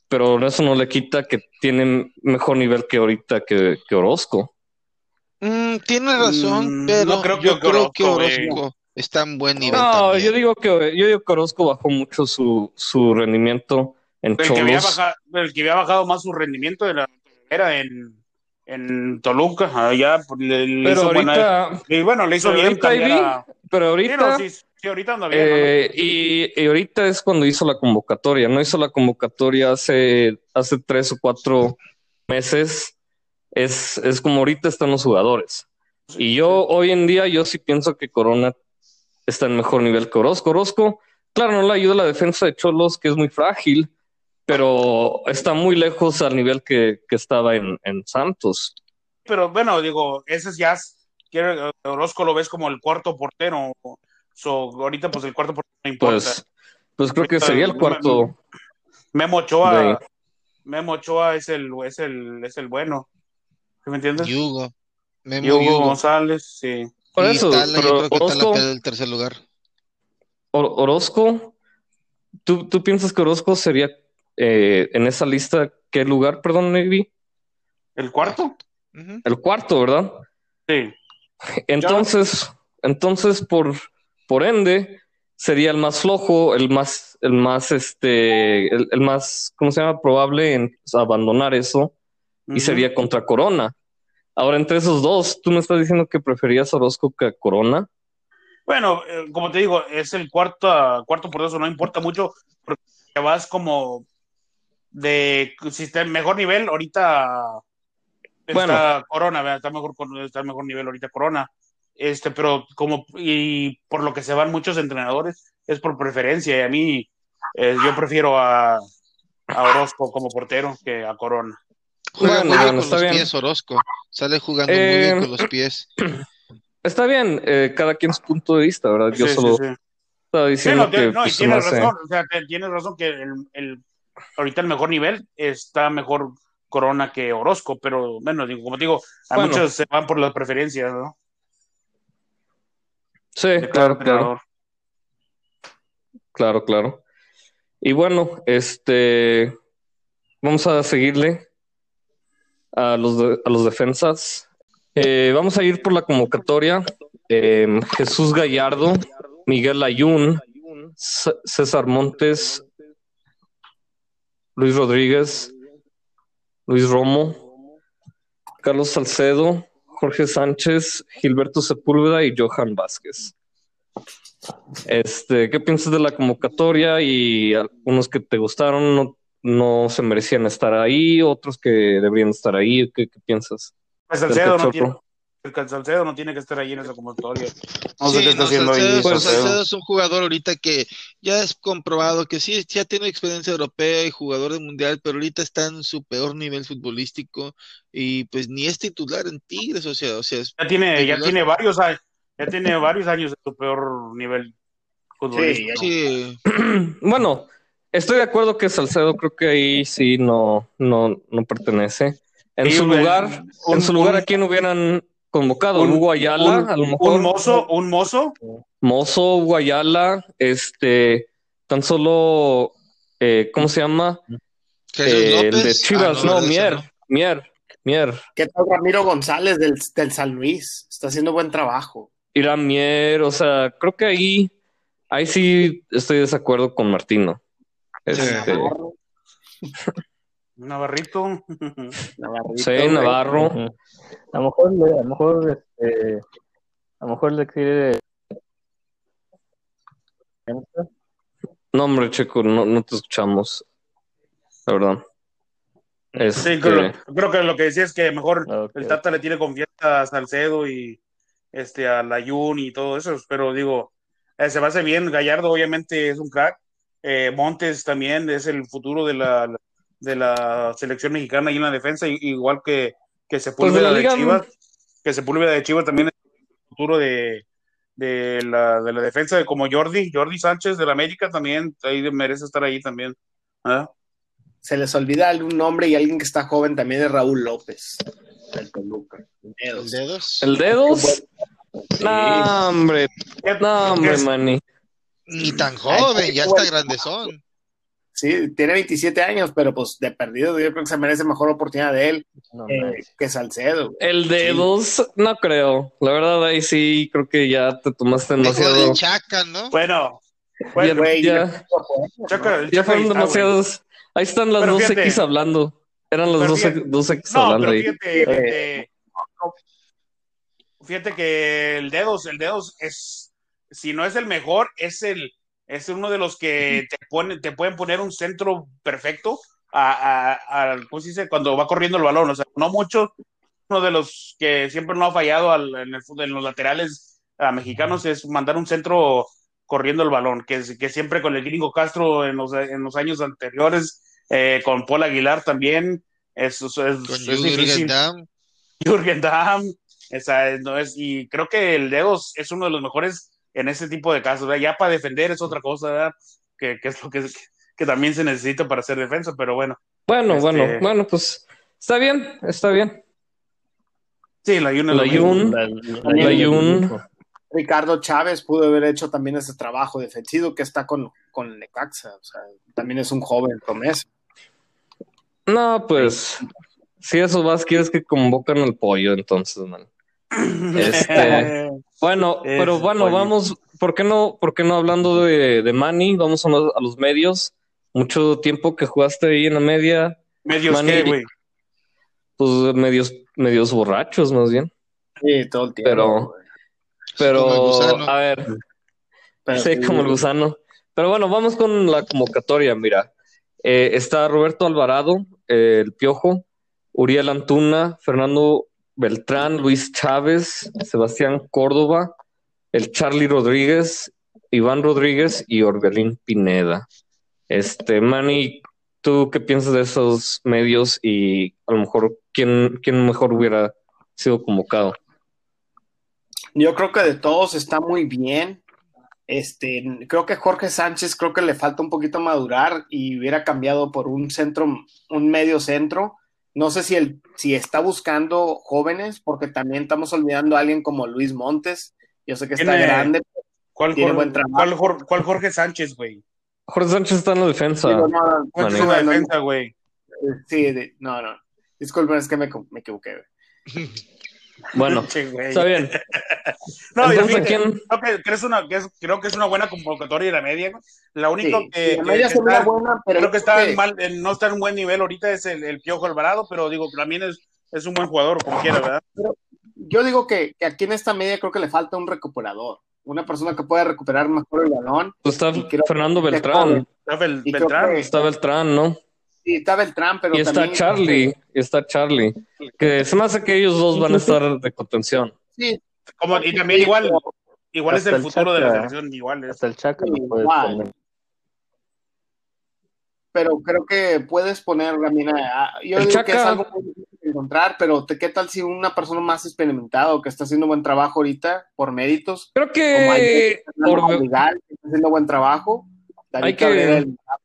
pero eso no le quita que tiene mejor nivel que ahorita que, que Orozco. Mm, tienes razón, Mm, pero no creo que yo creo que Orozco, está en buen nivel No, también. yo digo que yo digo que Orozco bajó mucho su, su rendimiento en El que, había Cholos. bajado, el que había bajado más su rendimiento de la era en, en Toluca. Allá pues, le, le Pero hizo buena- ahorita, y bueno, le hizo pero bien ahorita vi, a- pero Sí, ahorita, no, sí, sí, ahorita anda bien. eh, y, y ahorita es cuando hizo la convocatoria. No hizo la convocatoria hace, hace tres o cuatro meses. Es, es como ahorita están los jugadores. Y yo hoy en día yo sí pienso que Corona está en mejor nivel que Orozco. Orozco, claro, no le ayuda la defensa de Cholos, que es muy frágil, pero está muy lejos al nivel que, que estaba en, en Santos. Pero bueno, digo, ese es ya, Orozco lo ves como el cuarto portero. So, ahorita pues el cuarto portero no importa. Pues, pues creo que sería el cuarto. Memo Ochoa, de- Memo Ochoa es el, es el, es el bueno. ¿Sí ¿Me entiendes? Y Hugo. Memo Y Hugo Hugo. González, sí. Por Y eso, Tala, yo pero creo que Tala Orozco, queda el tercer lugar. Or- Orozco, ¿tú, ¿tú piensas que Orozco sería eh, en esa lista qué lugar, perdón, Navy? ¿El cuarto? El cuarto, ¿verdad? Sí. *laughs* Entonces, entonces por, por ende, sería el más flojo, el más, el más, este, el, el más, ¿cómo se llama? Probable en abandonar eso y sería contra Corona. Ahora, entre esos dos, ¿tú me estás diciendo que preferías Orozco que a Corona? Bueno, eh, como te digo, es el cuarto, cuarto por eso no importa mucho, porque vas como de si está en mejor nivel, ahorita está Bueno. Corona, está mejor está en mejor nivel ahorita Corona. Este, pero como y por lo que se van muchos entrenadores, es por preferencia, y a mí eh, yo prefiero a, a Orozco como portero que a Corona. Juega Bueno, muy bien con está los bien. pies, Orozco. Sale jugando muy Eh, bien con los pies. *clears throat* Está bien, eh, cada quien su punto de vista, ¿verdad? Yo Sí, sí, solo sí. estaba Sí, diciendo no, que tiene- no, y pues, me tienes hace- razón, o sea, tienes razón que el, el- ahorita el mejor nivel está mejor Corona que Orozco, pero bueno, digo, como digo, a Bueno. muchos se van por las preferencias, ¿no? Sí, De claro, claro. Claro, claro. Y bueno, este, vamos a seguirle a los, de- a los defensas. Eh, vamos a ir por la convocatoria. Eh, Jesús Gallardo, Miguel Ayun, César Montes, Luis Rodríguez, Luis Romo, Carlos Salcedo, Jorge Sánchez, Gilberto Sepúlveda y Johan Vázquez. Este, ¿qué piensas de la convocatoria? Y algunos que te gustaron no, no se merecían estar ahí, otros que deberían estar ahí. ¿Qué, qué piensas? Pues Salcedo no, tiene, el Salcedo no tiene que estar ahí en esa convocatoria. No sé Sí, qué está no, haciendo Salcedo, ahí pues, Salcedo. Salcedo es un jugador ahorita que ya es comprobado que sí, ya tiene experiencia europea y jugador de mundial, pero ahorita está en su peor nivel futbolístico y pues ni es titular en Tigres, o sea, o sea, es- Ya tiene, ya titular. tiene varios años, ya tiene varios años de su peor nivel futbolístico. sí, *clears throat* Bueno, estoy de acuerdo que Salcedo creo que ahí sí no, no, no pertenece. En Sí, su un- lugar, un- en su lugar, un- ¿a quién hubieran convocado? un- Hugo Ayala, un, a lo mejor. un mozo, un mozo, Mozo, Hugo Ayala, este, tan solo, eh, ¿cómo se llama? Eh, el López. de Ah, Chivas, no, ¿verdad? Ese Mier, no. Mier, Mier. ¿Qué tal Ramiro González del, del San Luis? Está haciendo buen trabajo. Irán Mier, o sea, creo que ahí, ahí sí estoy de desacuerdo con Martino. Este, *laughs* Navarrito. Navarrito, sí. Navarro. A lo mejor, le- a lo mejor, este, a lo mejor le quiere. No, hombre, Checo, no, no te escuchamos. La verdad. Este, Sí, creo, creo que lo que decía es que mejor el Tata le tiene confianza a Salcedo y este a Layun y todo eso, pero digo, eh, se me hace bien, Gallardo obviamente es un crack, eh, Montes también es el futuro de la de la selección mexicana y en la defensa, igual que, que Sepúlveda Pues de la de, Chivas, que Sepúlveda de Chivas también es el futuro de, de la, de la defensa, como Jordi, Jordi Sánchez de la América también, ahí merece estar ahí también. ¿ah? Se les olvida algún nombre y alguien que está joven también es Raúl López. Del Toluca. El dedos. ¿El dedos? No, hombre, no, hombre, Es- Manny. Ni tan joven, ya está grandezón. Sí, tiene 27 años, pero pues de perdido yo creo que se merece mejor oportunidad de él No, eh, no. que Salcedo. güey. El dedos, no creo. La verdad, ahí sí creo que ya te tomaste demasiado. de Chaca, ¿no? Bueno, Ya, bueno, Güey, ya, Chaca- ya fueron ahí está, güey. demasiados. Ahí están las dos fíjate. X hablando. Eran las dos, fíjate. dos X No, hablando pero ahí. fíjate, fíjate, fíjate que el dedos, el dedos es, si no es el mejor, es el, es uno de los que te pone, te pueden poner un centro perfecto a, a, a- ¿cómo se dice? Cuando va corriendo el balón, o sea, no mucho, uno de los que siempre no ha fallado al- en, el fútbol- en los laterales a mexicanos es mandar un centro corriendo el balón, que, que siempre con el gringo Castro en los, en los años anteriores, eh, con Paul Aguilar también, es, es, es- es Jürgen difícil. Damm. Jürgen Damm, esa es- no es, y creo que el Dedos es uno de los mejores en ese tipo de casos, ¿verdad? ya para defender es otra cosa, ¿verdad? Que, que es lo que, que también se necesita para hacer defensa, pero bueno, Bueno, Este- bueno, bueno, pues está bien, está bien. sí, la es La. Jun, La, Jun. Ricardo Chávez pudo haber hecho también ese trabajo defensivo que está con, con Necaxa. O sea, también es un joven promesa. No, pues, si eso vas, quieres que convocan al pollo, entonces, man. *laughs* Este, bueno, pero bueno, vamos, ¿por qué no, por qué no hablando de, de Manny? Vamos a, los- a los medios. Mucho tiempo que jugaste ahí en la media, Medios Manny- que, güey. pues medios, medios borrachos más bien. Sí, todo el tiempo. Pero-. Pero, a ver, Pero sí, como el gusano. Pero bueno, vamos con la convocatoria, mira. Eh, está Roberto Alvarado, eh, el Piojo, Uriel Antuna, Fernando Beltrán, Luis Chávez, Sebastián Córdoba, el Charlie Rodríguez, Iván Rodríguez y Orbelín Pineda. Este, Manny, ¿tú qué piensas de esos medios y a lo mejor quién, quién mejor hubiera sido convocado? Yo creo que de todos está muy bien. Este, creo que Jorge Sánchez creo que le falta un poquito madurar y hubiera cambiado por un centro, un medio centro. No sé si el, si está buscando jóvenes, porque también estamos olvidando a alguien como Luis Montes. Yo sé que está Tiene- grande. ¿Cuál, Tiene Jorge- buen trabajo. cuál Jor- cuál Jorge Sánchez, güey? Jorge Sánchez está en la defensa. Digo, no, no, ¿Cuál es Manny. una no, no, defensa, güey? sí, de- no, no. Disculpen, es que me, me equivoqué. güey. *laughs* Bueno, *laughs* está bien. *laughs* No, Entonces, fíjate, ¿quién? creo que, que es una, que es- creo que es una buena convocatoria de la media. La única Sí, que, la que- media que se mira está, buena, pero creo que está mal, en- no está en un buen nivel ahorita es el, el Piojo Alvarado, pero digo, también es, es un buen jugador, como quiera, ¿verdad? yo digo que, que aquí en esta media creo que le falta un recuperador, una persona que pueda recuperar mejor el balón. Pues está Fernando Beltrán. joven. Está Bel- Y creo Beltrán. que- Está Beltrán, ¿no? Sí, está Beltrán, pero Y está también- Charlie. Y está Charlie. Que se me hace que ellos dos van a estar de contención. Sí, Como, y también igual, igual es el el futuro de la selección, igual es. Hasta el Chaca lo puedes Igual. poner. pero creo que puedes poner también a, a- yo El digo que es algo muy difícil de encontrar, pero te- ¿qué tal si una persona más experimentada o que está haciendo buen trabajo ahorita por méritos, Creo como que hay Fernando Orbe- Madrigal, que está haciendo buen trabajo, David Hay que- Cabrera Necaxa,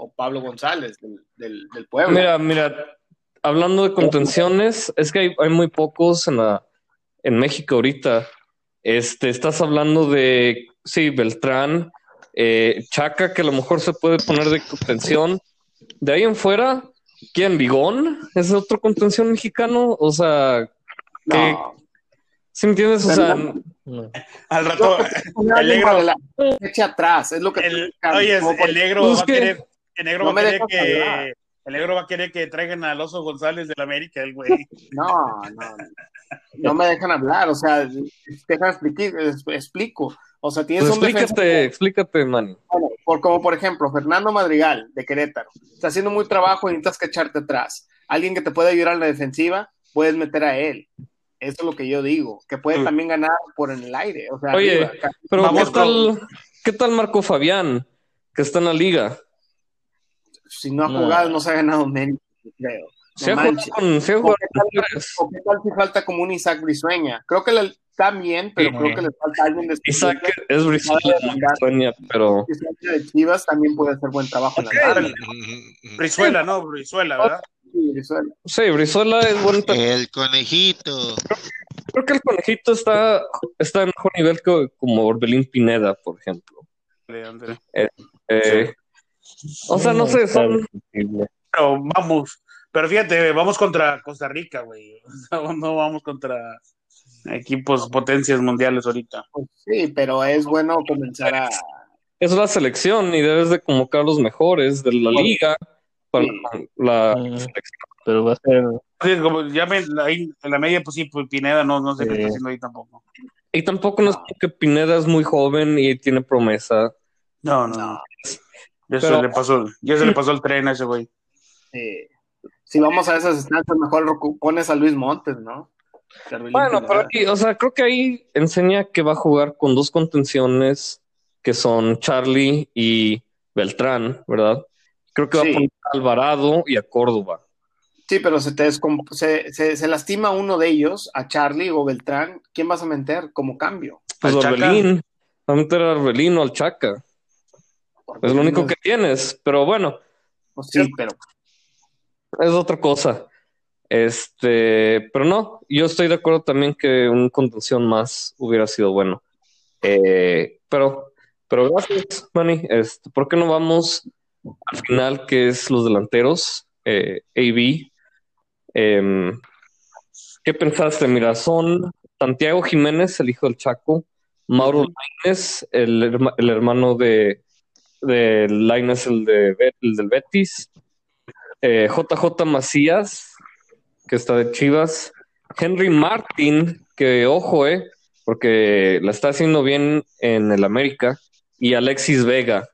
o Pablo González del, del, del Puebla. Mira, mira, hablando de contenciones, es que hay, hay muy pocos en la en México ahorita. Este, estás hablando de sí, Beltrán, eh, Chaca, que a lo mejor se puede poner de contención. De ahí en fuera, ¿quién? ¿Bigón? ¿Es otro contención mexicano? O sea, que, no, ¿sí me entiendes? O sea, No. Al rato, el negro, eche atrás, es lo que el, oye, el negro Pues va a querer, el negro No va a querer que, hablar. el negro va a querer que traigan al oso González del América, el güey. No, no, no me dejan hablar, o sea, déjame explicar, explico. O sea, tienes pues un defensa explícate, explícate, man. bueno, por, como por ejemplo Fernando Madrigal de Querétaro, está haciendo muy trabajo y necesitas que echarte atrás. Alguien que te puede ayudar en la defensiva, puedes meter a él. Eso es lo que yo digo, que puede Mm. también ganar por en el aire. O sea, Oye, arriba. Pero Vamos ¿qué tal, qué tal Marco Fabián, que está en la liga? Si no ha No. jugado, no se ha ganado mérito, creo. No Se ha jugado con, se ha ¿O jugado o qué tal si falta como un Isaac Brizueña? Creo que le, está bien, pero Sí. creo que le falta alguien de Isaac es sueña, pero Isaac de Chivas también puede hacer buen trabajo en la. Brizuela, ¿no? Brizuela, ¿verdad? Sí, Brizuela. sí, Brizuela es buen. El conejito. Creo que el conejito está, está en mejor nivel que como Orbelín Pineda, por ejemplo. André. Eh, O sea, no sé, son. Pero vamos, pero fíjate, vamos contra Costa Rica, güey. *laughs* No, no vamos contra equipos potencias mundiales ahorita. Pues sí, pero es bueno comenzar a. Es la selección y debes de convocar los mejores de la liga para Sí. la selección. Pero va a ser. Sí, como ya me, ahí en la media, pues sí, pues Pineda no, no sé qué está haciendo ahí tampoco. Y tampoco no es porque Pineda es muy joven y tiene promesa. No, no. Ya, se le pasó, ya se le pasó el tren a ese güey. Sí. si vamos a esas instancias, mejor pones a Luis Montes, ¿no? Bueno, pero aquí, o sea, creo que ahí enseña que va a jugar con dos contenciones que son Charlie y Beltrán, ¿verdad? Creo que va Sí. a poner a Alvarado y a Córdoba. Sí, pero se te descom- se, se, se lastima uno de ellos, a Charlie o Beltrán, ¿quién vas a meter como cambio? Pues. Orbelín, va a meter a Orbelín o al Chaca. Es lo único que tienes, pero bueno, Pues sí, pero es otra cosa. Este, pero no, yo estoy de acuerdo también que un contención más hubiera sido bueno. Eh, pero, pero gracias, Manny. Este, ¿por qué no vamos al final, que es los delanteros? Eh, AB. Em, ¿qué pensaste? Mira, son Santiago Jiménez, el hijo del Chaco, Mauro Lainez, el, el hermano de, de Lainez, el, de, el del Betis, eh, JJ Macías, que está de Chivas, Henry Martin, que ojo, eh, porque la está haciendo bien en el América, y Alexis Vega,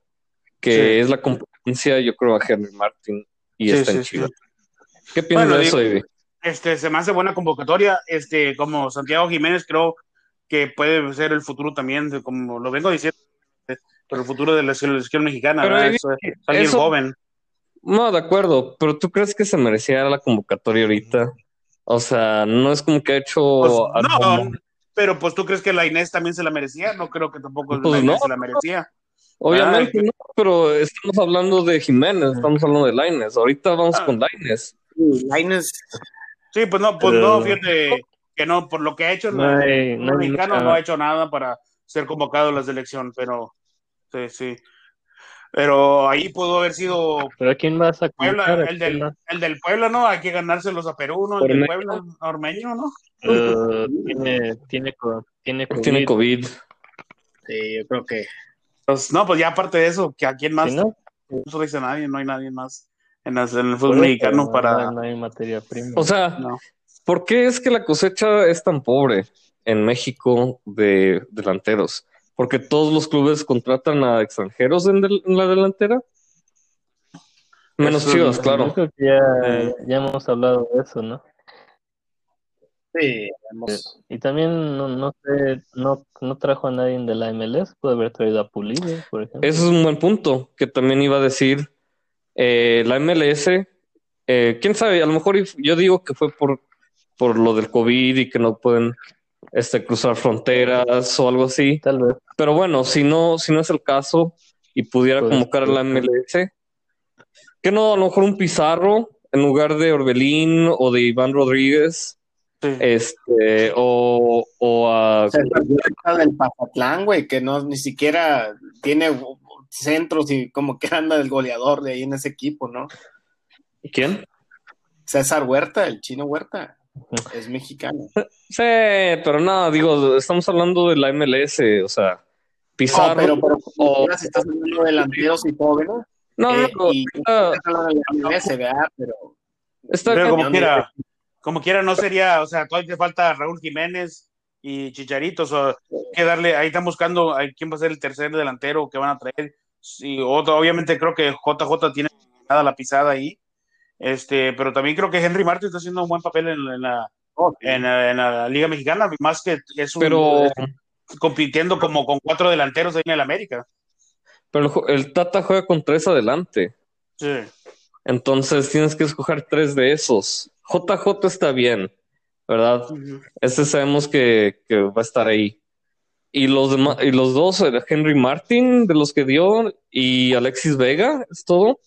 que Sí. es la competencia, yo creo, a Henry Martin, y Sí, está sí, en sí. Chivas. ¿Qué piensas Bueno, de eso? Este, se me hace buena convocatoria. Este, como Santiago Jiménez, creo que puede ser el futuro también, como lo vengo diciendo, eh, pero el futuro de la selección mexicana, Pero eh, alguien eso- joven. No, de acuerdo, pero ¿tú crees que se merecía la convocatoria ahorita? O sea, no es como que ha hecho Pues, algo no, pero pues tú crees que la Inés también se la merecía, no creo que tampoco Pues la Inés no. se la merecía. Obviamente Ay, no, pero estamos hablando de Jiménez, estamos hablando de Laines. Ahorita vamos Ah. con Laines. Lainez, Sí, pues no, pues Pero- no, fíjate que no, por lo que ha hecho el, No no mexicano no ha hecho nada para ser convocado a la selección, pero sí, sí. Pero ahí pudo haber sido ¿Pero a quién vas a Puebla, convocar? ¿A el del, el del Puebla, ¿no? Hay que ganárselos a Perú, ¿no? El del. Puebla, Ormeño, ¿no? Eh, tiene, tiene, co- tiene COVID. Tiene COVID. sí, yo creo que Pues no, pues ya aparte de eso, que a quién más, Si no, no dice nadie, no hay nadie más en, el fútbol mexicano no- para... No, hay materia prima. O sea, No. ¿por qué es que la cosecha es tan pobre en México de delanteros? ¿Porque todos los clubes contratan a extranjeros en, del- en la delantera? Menos Eso- Chivas, Yo claro. creo que ya, Eh. ya hemos hablado de eso, ¿no? sí, hemos- Y también no, no sé, no, no trajo a nadie de la MLS, puede haber traído a Pulido, por ejemplo. Ese es un buen punto que también iba a decir eh, la MLS. eh, quién sabe, a lo mejor yo digo que fue por, por lo del COVID y que no pueden este, cruzar fronteras o algo así. Tal vez. Pero bueno, si no, si no es el caso y pudiera Pues, convocar a la pues, MLS, que no, a lo mejor un Pizarro en lugar de Orbelín o de Iván Rodríguez, Sí. este, o, o a César Huerta del Pazatlán, güey, que no ni siquiera tiene centros y como que anda el goleador de ahí en ese equipo, ¿no? ¿quién? César Huerta, el chino Huerta, es mexicano. Sí, pero no, digo, estamos hablando de la MLS, o sea, No, Pizarro. pero, pero o- ahora si estás hablando de delanteros y jóvenes, no, eh, no, y está, estás hablando de la MLS, ¿verdad? Pero está Pero como quiera, como quiera no sería, o sea, todavía te falta Raúl Jiménez y Chicharitos, o que darle, ahí están buscando a quién va a ser el tercer delantero que van a traer. Sí, otro, obviamente creo que JJ tiene nada la pisada ahí. Este, pero también creo que Henry Martin está haciendo un buen papel en, en la, en, la- en la Liga Mexicana, más que es un, pero, compitiendo como con cuatro delanteros ahí en el América. pero el Tata juega con tres adelante. Sí. Entonces tienes que escoger tres de esos. JJ está bien, ¿verdad? Ujú. Este sabemos que, que va a estar ahí. Y los demás, y los dos, el Henry Martin, de los que dio, y Alexis Vega, es todo.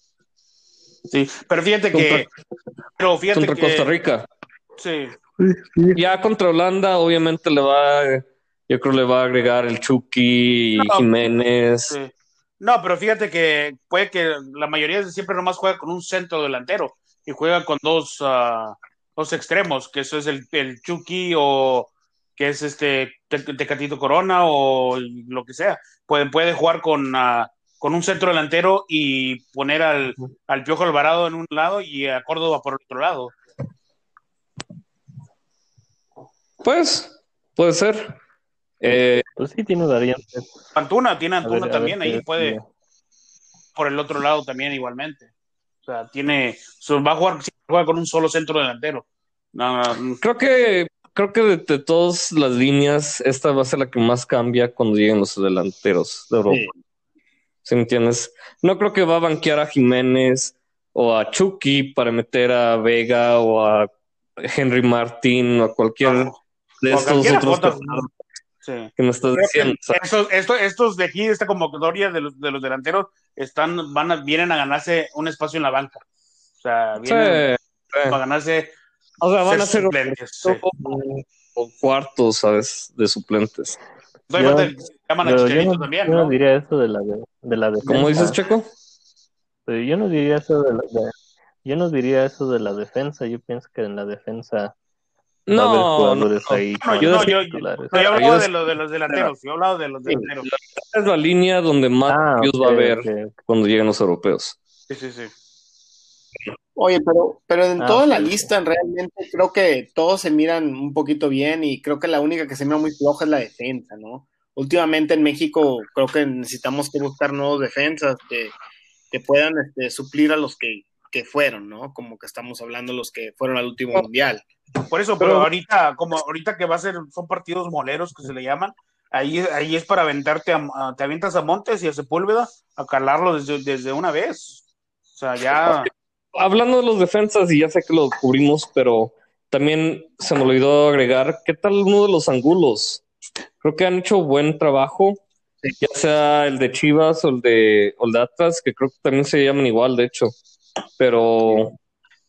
Sí, pero fíjate que, pero fíjate Contra que, Costa Rica. sí, Ya contra Holanda, obviamente le va, yo creo le va a agregar el Chucky, No. Jiménez. Sí. No, pero fíjate que puede que la mayoría de siempre nomás juega con un centro delantero y juega con dos, ah, dos extremos, que eso es el, el Chucky o que es este Te- Tecatito Corona o lo que sea. Puede, puede jugar con, ah, con un centro delantero y poner al, al Piojo Alvarado en un lado y a Córdoba por el otro lado. Pues, puede ser. Eh, Pues sí, tiene variantes. Antuna, tiene Antuna ver- también, ahí puede por el otro lado también igualmente. O sea, tiene, su- va a jugar, juega con un solo centro delantero. No, no, Creo que, creo que de, de todas las líneas, esta va a ser la que más cambia cuando lleguen los delanteros de Europa. Sí. ¿Sí me entiendes? No creo que va a banquear a Jiménez o a Chucky para meter a Vega o a Henry Martín o a cualquier no. de estos otros que, sí. que me estás Creo diciendo. estos, estos, estos de aquí, esta convocatoria de los, de los delanteros, están, van a, vienen a ganarse un espacio en la banca. O sea, vienen sí, sí. a ganarse O sea, van a ser suplentes. o cuartos, ¿sabes? De suplentes. Llaman a Pero yo Chicharito no, también, yo no ¿no? diría eso de la, de, de la defensa. ¿Cómo dices, Checo? Pero yo no diría eso de la, de- yo no diría eso de la defensa. Yo pienso que en la defensa va a haber No, no, jugadores no. ahí. No, yo- no, yo- yo Yo hablaba es- de, los de los delanteros. Yo hablaba de los delanteros. es la línea donde más Ah, va a haber cuando lleguen los europeos. Sí, sí, sí. Oye, pero, pero en Ah, toda la sí. lista realmente creo que todos se miran un poquito bien y creo que la única que se mira muy floja es la defensa, ¿no? Últimamente en México creo que necesitamos que buscar nuevos defensas que, que puedan este, suplir a los que, que fueron, ¿no? Como que estamos hablando los que fueron al último mundial. Por eso, pero, Pero- ahorita, como ahorita que va a ser, son partidos moleros que se le llaman, ahí, ahí es para aventarte, a, a- te avientas a Montes y a Sepúlveda a calarlo desde, desde una vez. O sea, ya. Hablando de los defensas, y ya sé que lo cubrimos, pero también se me olvidó agregar, ¿qué tal uno de los angulos? Creo que han hecho buen trabajo, ya sea el de Chivas o el de, o el de Atlas, que creo que también se llaman igual, de hecho. Pero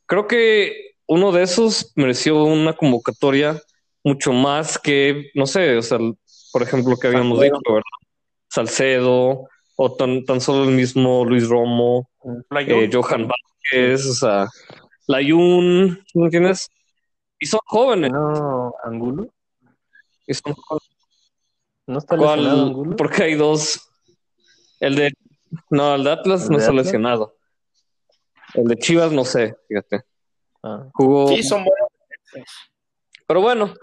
creo que uno de esos mereció una convocatoria mucho más que, no sé, o sea, por ejemplo, que habíamos Salcedo. dicho, ¿verdad? Salcedo, o tan, tan solo el mismo Luis Romo, eh, Johan Vázquez, o sea, Layun, ¿me entiendes? Y son jóvenes, No, Angulo. Y son jóvenes. ¿No está ¿Cuál? lesionado Angulo? Porque hay dos. El de. No, el de Atlas ¿El no de está Atlas? lesionado. El de Chivas no sé, fíjate. Ah, Jugó. Sí, son buenos. Pero bueno,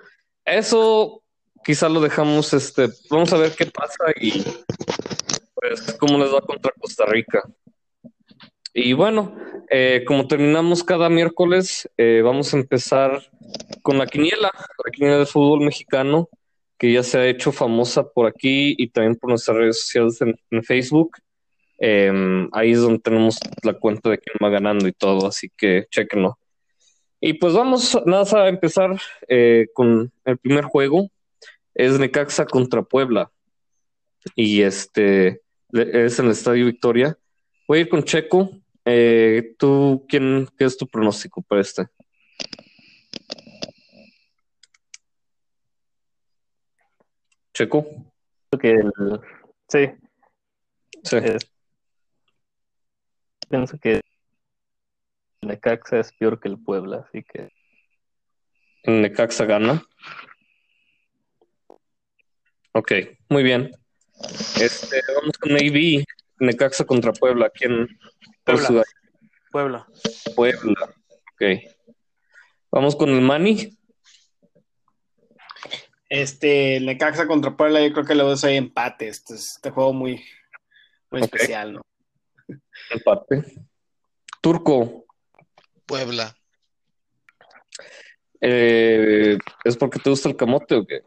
eso quizá lo dejamos. Este, vamos a ver qué pasa y pues cómo les va contra Costa Rica. Y bueno, eh, como terminamos cada miércoles, eh, vamos a empezar con la quiniela, la quiniela del fútbol mexicano, que ya se ha hecho famosa por aquí y también por nuestras redes sociales en, Facebook. Eh, ahí es donde tenemos la cuenta de quién va ganando y todo, así que chequenlo. Y pues vamos nada más a empezar eh, con el primer juego. Es Necaxa contra Puebla. Y este es en el Estadio Victoria. Voy a ir con Checo. Eh, ¿Tú quién qué es tu pronóstico para este? Checo. que el- sí, Sí. es- pienso que Necaxa es peor que el Puebla, así que Necaxa gana. Ok, muy bien. Este, vamos con AB. Necaxa contra Puebla. ¿Quién? Puebla. Puebla. Puebla. Puebla. Ok. Vamos con el Mani. Este, Necaxa contra Puebla, yo creo que luego hay empate. Este, es- este juego muy, muy especial, ¿no? Empate. Turco. Puebla. Eh, ¿Es porque te gusta el camote o qué?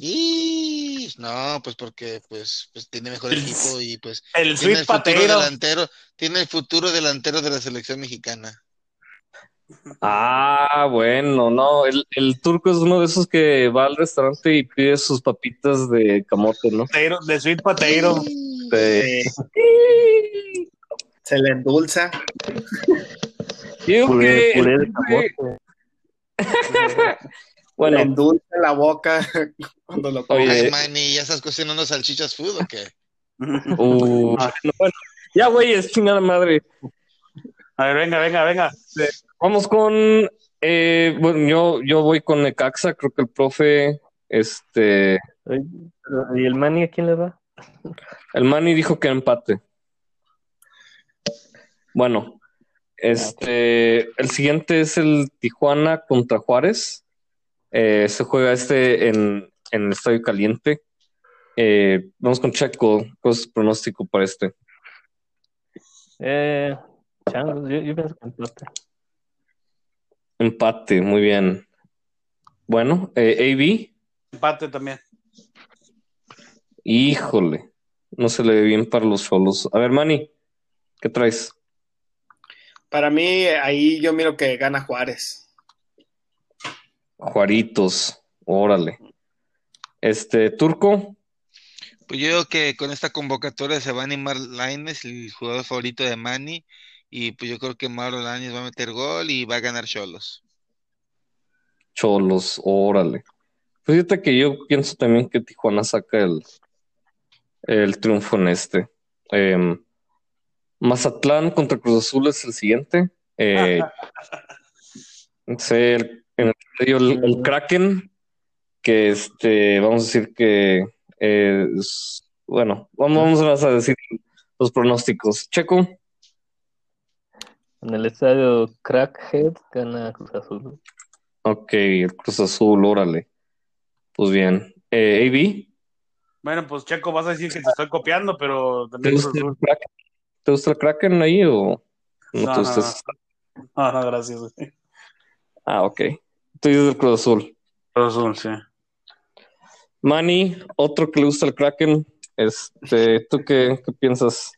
Y no, pues porque pues, pues tiene mejor El- equipo y pues El tiene el futuro Patero. delantero, tiene el futuro delantero de la selección mexicana. Ah, bueno, no. El, el turco es uno de esos que va al restaurante y pide sus papitas de camote, ¿no? De Sweet. De- Eh, se le endulza. Digo puré, que- puré de camote. *laughs* bueno, Le endulza la boca *laughs* cuando lo come. Oye, Ay, Manny, ¿ya estás cocinando salchichas food o qué? uh, *laughs* no, bueno, ya, güey, es chingada madre. A ver, venga, venga, venga. Vamos con, eh, bueno, yo, yo voy con Necaxa, creo que el profe, este, ¿Y el Mani a quién le va? el Manny dijo que empate. Bueno, este, el siguiente es el Tijuana contra Juárez. Eh, se juega este en, en el Estadio Caliente. Eh, vamos con Checo, ¿cuál es tu pronóstico para este? Eh, Changos, yo, yo pienso que empate. Empate, muy bien. Bueno, eh, AB, Empate también. híjole, no se le ve bien para los solos. A ver, Manny, ¿qué traes? Para mí, ahí yo miro que gana Juárez. Juaritos, órale. Este, Turco, Pues yo creo que con esta convocatoria se va a animar Lainez, el jugador favorito de Manny, y pues yo creo que Mauro Lainez va a meter gol y va a ganar Cholos. Cholos, órale. Pues Fíjate que yo pienso también que Tijuana saca el, el triunfo en este. Em, Mazatlán contra Cruz Azul es el siguiente. Eh, *laughs* el- en el medio el, el Kraken, que este, vamos a decir que eh, es- bueno, vamos, vamos a decir los pronósticos. Checo, En el estadio Crackhead gana Cruz Azul. ok, el Cruz Azul, órale. Pues bien. Eh, AB, Bueno, pues Checo, vas a decir que te estoy copiando, pero ¿te también gusta Cruz el Azul. Kraken? ¿Te gusta el Kraken ahí o no No, te no, gusta? no, no, gracias. güey. Ah, ok. Tú dices el Cruz Azul. Cruz Azul, sí. Manny, otro que le gusta el Kraken. Este, ¿tú qué, qué piensas?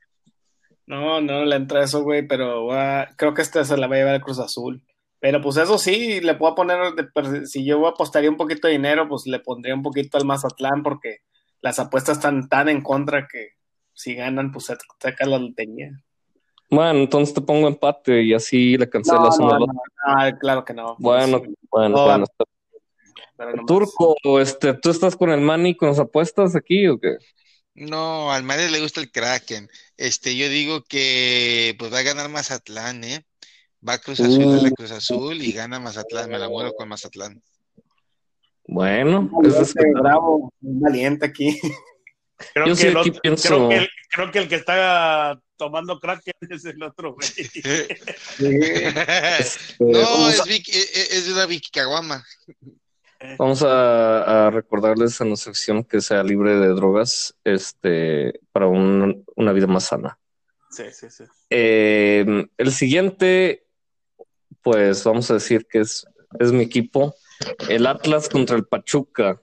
No, no le entra eso, güey, pero creo que esta se la va a llevar el Cruz Azul. Pero pues eso sí, le puedo poner, de si yo apostaría un poquito de dinero, pues le pondría un poquito al Mazatlán porque las apuestas están tan en contra que si ganan, pues se saca la lotería. Bueno, entonces te pongo empate y así le cancelas no, no, otro. no, claro que no. Bueno, Sí, bueno, No, bueno. Turco, este, ¿tú estás con el Manny con las apuestas aquí o qué? No, al Manny le gusta el Kraken. Este, yo digo que pues va a ganar Mazatlán, ¿eh? Va Cruz Azul a la. Cruz Azul y gana Mazatlán. Me la muero con Mazatlán. Bueno, No, es este respetable. bravo, un valiente aquí. *laughs* Creo Yo que sí el aquí pienso- creo que el, creo que el que está tomando crack es el otro, güey. *laughs* *laughs* Este, No, vamos, es Vicky, e- e- es de una Vicky Caguama. Vamos a, a recordarles a nuestra sección que sea libre de drogas, este, para un- una vida más sana. Sí, sí, sí. Eh, el siguiente, pues vamos a decir que es, es mi equipo, el Atlas contra el Pachuca.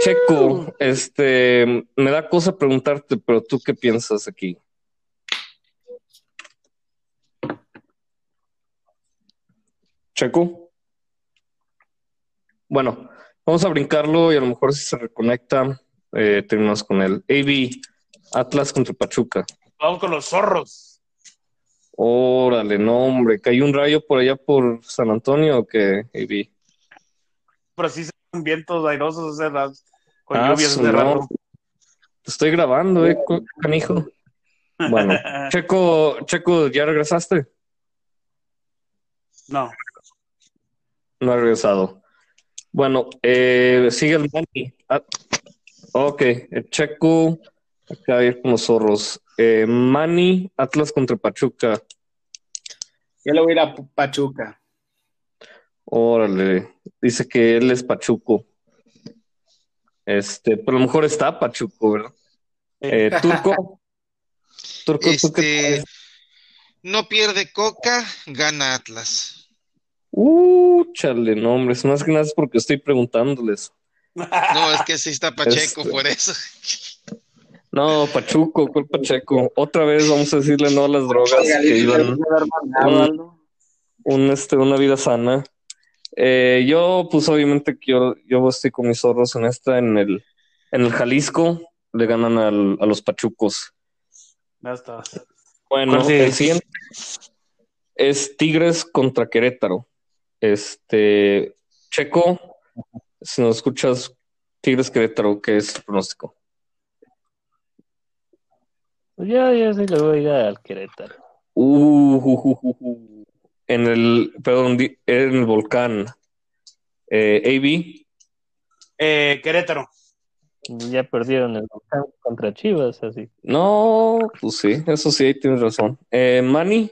Checo, este, me da cosa preguntarte, pero tú qué piensas aquí? Checo. Bueno, vamos a brincarlo y a lo mejor si se reconecta, eh, terminamos con él. AB, Atlas contra Pachuca. Vamos con los zorros. Órale, no, hombre, cayó un rayo por allá por San Antonio o qué, AB. Pero sí son vientos airosos hace ras- con Ah, lluvias hace no. Te estoy grabando, eh, canijo. Bueno, *laughs* Checo, Checo, ¿ya regresaste? No. No ha regresado. Bueno, eh, sigue el Manny. Ah, ok, el Checo, acá ir con los zorros. Eh, Manny, Atlas contra Pachuca. Yo le voy a ir a Pachuca. Órale, dice que él es Pachuco. Este, pero a lo mejor está Pachuco, ¿verdad? Eh, Turco. Turco, ¿tú qué Este, no pierde Coca, gana Atlas. Uh, chale, no, hombre, es más que nada es porque estoy preguntándoles. No, es que sí está Pacheco, Este. por eso. No, Pachuco, ¿cuál Pacheco? Otra vez vamos a decirle no a las drogas que iban un- un, este, una vida sana. Eh, yo, pues obviamente que yo, yo estoy con mis zorros en esta, en el, en el Jalisco, le ganan al- a los Pachucos. Ya está. Bueno, el siguiente es Tigres contra Querétaro. Este, Checo, si nos escuchas, Tigres Querétaro, ¿qué es el pronóstico? Pues ya, ya sí le voy a ir al Querétaro. Uh, ju. En el, perdón, di- en el volcán. Eh, AB, Eh, Querétaro. Ya perdieron el volcán contra Chivas, así. no, pues sí, eso sí, ahí tienes razón. Eh, Manny,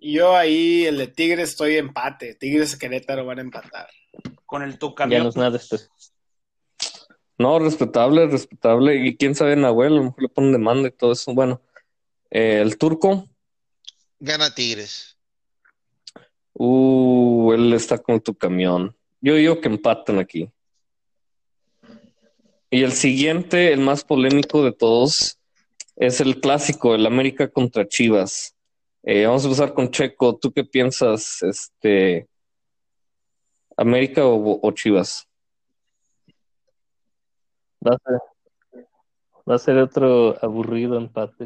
Yo ahí, el de Tigres, estoy empate. Tigres y Querétaro van a empatar. Con el Ya no es nada no, respetable, respetable. Y quién sabe, Nahuel, a lo mejor le ponen demanda y todo eso. Bueno, Eh, el turco. Gana Tigres. Uh, él está con tu camión. Yo digo que empatan aquí. Y el siguiente, el más polémico de todos, es el clásico, el América contra Chivas. Eh, vamos a empezar con Checo. ¿Tú qué piensas? Este, ¿América o, o Chivas? Va a ser, va a ser otro aburrido empate.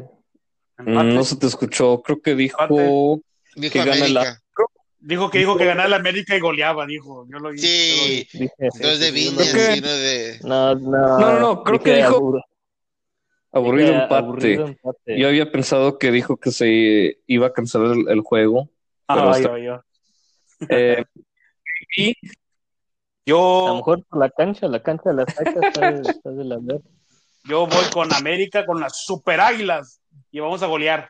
Empate. Mm, No se te escuchó. Creo que dijo Empate. Dijo Que la- Dijo que dijo que ganaba la América y goleaba, dijo. Yo lo. Sí, Dije, dos de Viñas, y uno de. no, No, no, no, no, creo que dijo aburrido empate. aburrido empate. Yo había pensado que dijo que se iba a cancelar el, el juego. Pero Ah, está- *laughs* yo, yo. Eh, y A lo Yo, mejor por la cancha, la cancha de la saca está de, está de la ver. yo voy con América, con las super águilas y vamos a golear.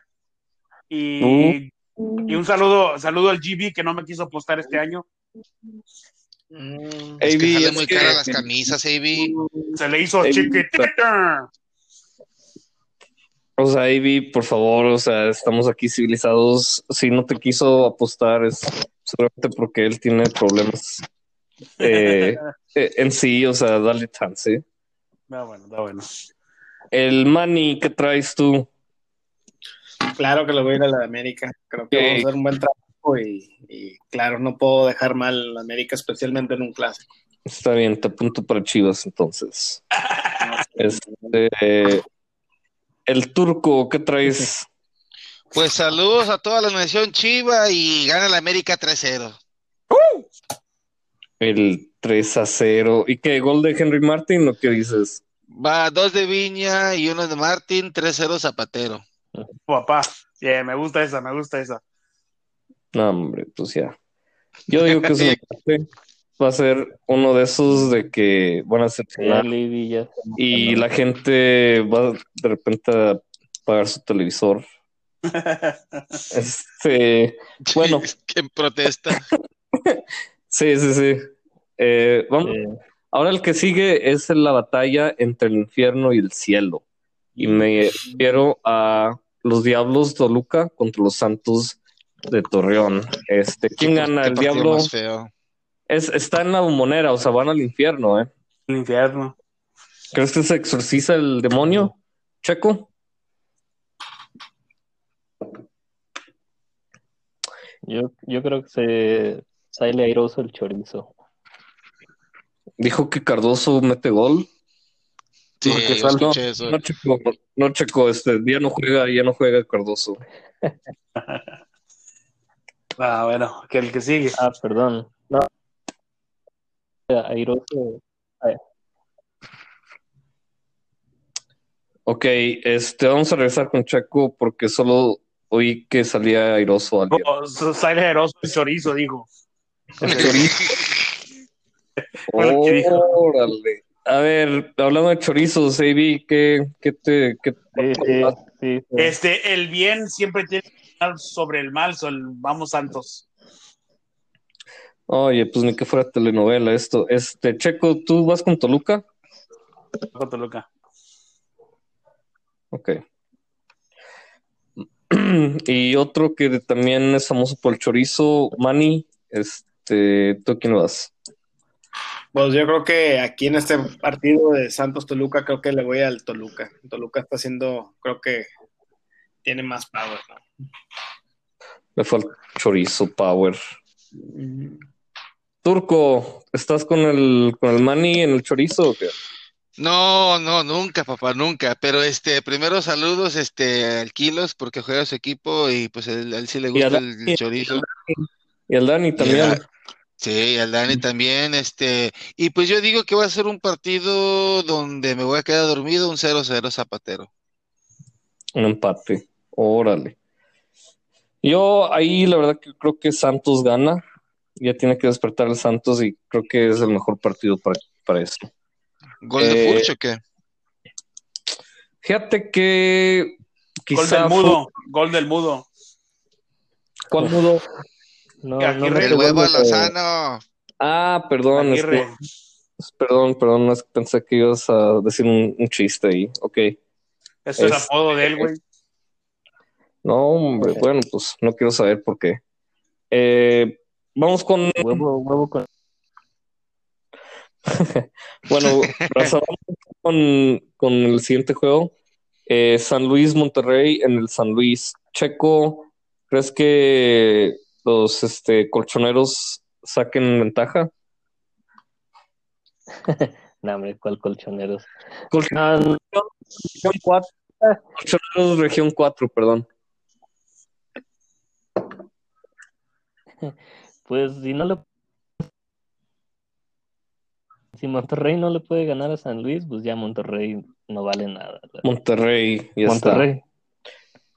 Y, Uh. y un saludo, saludo al GB que no me quiso apostar este año. Mm, Es que AB, sale es muy que- cara las camisas, AB. Se le hizo chiquitita. O sea, Ivy, por favor, o sea, estamos aquí civilizados. Si no te quiso apostar es seguramente porque él tiene problemas eh, *laughs* eh, en sí, o sea, dale chance. Está bueno, está bueno. El money que traes tú, Claro que lo voy a ir a la de América. Creo que vamos a hacer un buen trabajo y, y, claro, no puedo dejar mal a la América, especialmente en un clásico. está bien, te apunto para Chivas entonces. *laughs* Este, el turco, ¿qué traes? Pues saludos a toda la nación Chiva y gana la América 3-0. El 3 a 0. ¿Y qué? ¿Gol de Henry Martin o qué dices? Va dos de Viña y uno de Martín, 3-0 Zapatero. Papá, Bien, me gusta esa, me gusta esa. No, hombre, pues ya. Yo digo que es un empate. *laughs* Va a ser uno de esos de que van a ser ya. y la gente va de repente a pagar su televisor. *laughs* Este, Bueno. *laughs* ¿Quién protesta? *laughs* sí, sí, sí. Eh, vamos. Eh, Ahora el que sigue es la batalla entre el infierno y el cielo. Y me refiero a los Diablos Toluca contra los Santos de Torreón. Este, ¿quién gana? Qué El Diablo más feo. Es, está en la bombonera, o sea, van al infierno, ¿eh? El infierno. ¿Crees que se exorciza el demonio? Checo. yo, yo creo que se sale airoso el chorizo. Dijo que Cardoso mete gol. Sí, No, eso. No, Checo, no, Checo, este, ya no juega, ya no juega Cardoso. *laughs* Ah, bueno, que el que sigue. Ah, perdón. No. Airoso. Ok, este, vamos a regresar con Checo porque solo oí que salía airoso alguien. Oh, sale generoso el chorizo, dijo. El chorizo. *laughs* Órale. A ver, hablando de chorizos, AB, ¿qué, qué te, qué Sí, sí, sí, sí. Este, el bien siempre tiene que ganar sobre el mal, el- vamos Santos. Oye, pues ni que fuera telenovela esto. Este, Checo, ¿tú vas con Toluca? Con Toluca. Ok. *clears throat* Y otro que también es famoso por el chorizo, Manny, este, ¿tú a quién vas? Pues yo creo que aquí en este partido de Santos Toluca, creo que le voy al Toluca. Toluca está haciendo, creo que tiene más power. ¿no? Le fue al chorizo Power. Turco, ¿estás con el, con el Manny en el chorizo o qué? No, no, nunca, papá, nunca. Pero este, primero saludos este al Kilos porque juega su equipo y pues él, él sí le Y gusta el, Dani, el chorizo. Y el Dani Y también. a- sí, al Dani también, este, y pues yo digo que va a ser un partido donde me voy a quedar dormido, un 0-0 Zapatero. Un empate. Órale. Yo ahí la verdad que creo que Santos gana. Ya tiene que despertar el Santos y creo que es el mejor partido para, para eso. ¿Gol de Eh, Furch o qué? Fíjate que Gol del mudo, gol del mudo. ¿Cuál mudo? No, no me El huevo Lozano. Ah, perdón, perdón, perdón, es que pensé que ibas a decir un, un chiste ahí. Ok. Eso es Es- apodo de él, güey. No, hombre, bueno, pues no quiero saber por qué. Eh, vamos con. Huevo, huevo con. *laughs* bueno, Raza, vamos con, con el siguiente juego. Eh, San Luis Monterrey en el San Luis. Checo, ¿crees que los este, colchoneros saquen ventaja? *laughs* No, hombre, ¿cuál colchoneros? Colchoneros, Ah, región 4, colchoneros región 4, perdón. *laughs* pues si no le. Si Monterrey no le puede ganar a San Luis, pues ya Monterrey no vale nada. Monterrey, ya Monterrey.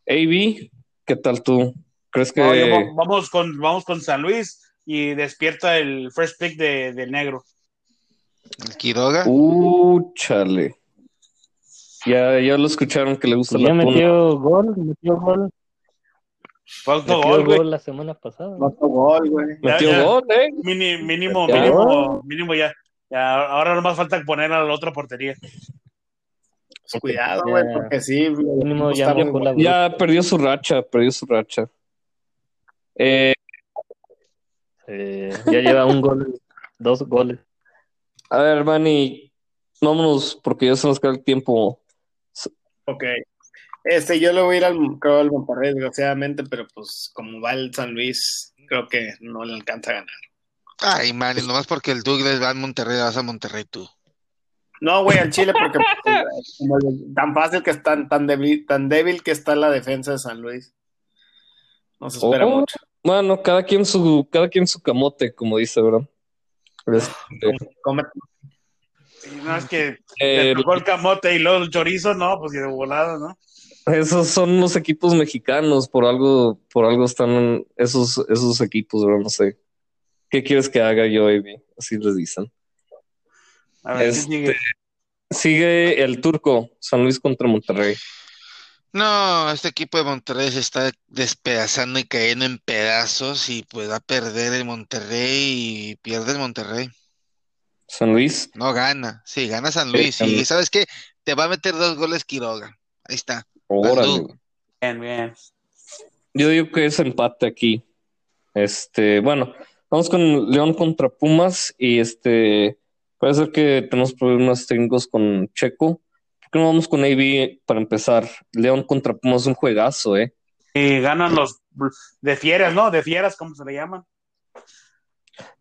está. AB, ¿qué tal tú? ¿Crees que No, vamos, con, vamos con San Luis y despierta el first pick de, de negro. El Quiroga. Uh, chale. Ya, ya lo escucharon que le gusta Pues la ya tuna. metió gol, metió gol, Falta metió gol, güey. la semana pasada. No fue gol, güey. Metió gol, eh. Mini- mínimo, Ya. mínimo, mínimo ya. Ya, Ahora nomás falta poner a la otra portería. Pues cuidado, güey, porque sí. Mínimo ya la perdió su racha, perdió su racha. Eh, Eh, ya lleva un gol, dos goles. a ver, Manny, vámonos porque ya se nos queda el tiempo. Ok. Este, yo le voy a ir al, creo, al Monterrey, desgraciadamente, pero pues como va el San Luis, creo que no le alcanza a ganar. Ay, man, y nomás porque el Douglas va a Monterrey, vas a Monterrey tú. No, güey, al Chile, porque pues, como el- tan fácil que está, tan débil, tan débil que está la defensa de San Luis. No se espera Oh. mucho. Bueno, cada quien su, cada quien su camote, como dice, ¿verdad? Este, Y no es que eh, te tocó el camote y luego el chorizo, no, pues de volado, ¿no? Esos son los equipos mexicanos, por algo, por algo están esos, esos equipos, ¿verdad? No sé. ¿Qué quieres que haga yo, Amy? Así les dicen. A ver, ¿qué Este- sigue? Sigue el turco, San Luis contra Monterrey. No, este equipo de Monterrey se está despedazando y cayendo en pedazos y pues va a perder el Monterrey y pierde el Monterrey. San Luis, No gana, sí, gana San Luis y. ¿sabes qué? Te va a meter dos goles Quiroga. Ahí está. Órale. tú. Bien, bien. Yo digo que es empate aquí. Este, bueno, vamos con León contra Pumas y este, puede ser que tenemos problemas técnicos con Checo. ¿Por qué no vamos con AB para empezar? León contra Pumas es un juegazo, ¿eh? Y ganan los de fieras, ¿no? De fieras, ¿cómo se le llaman?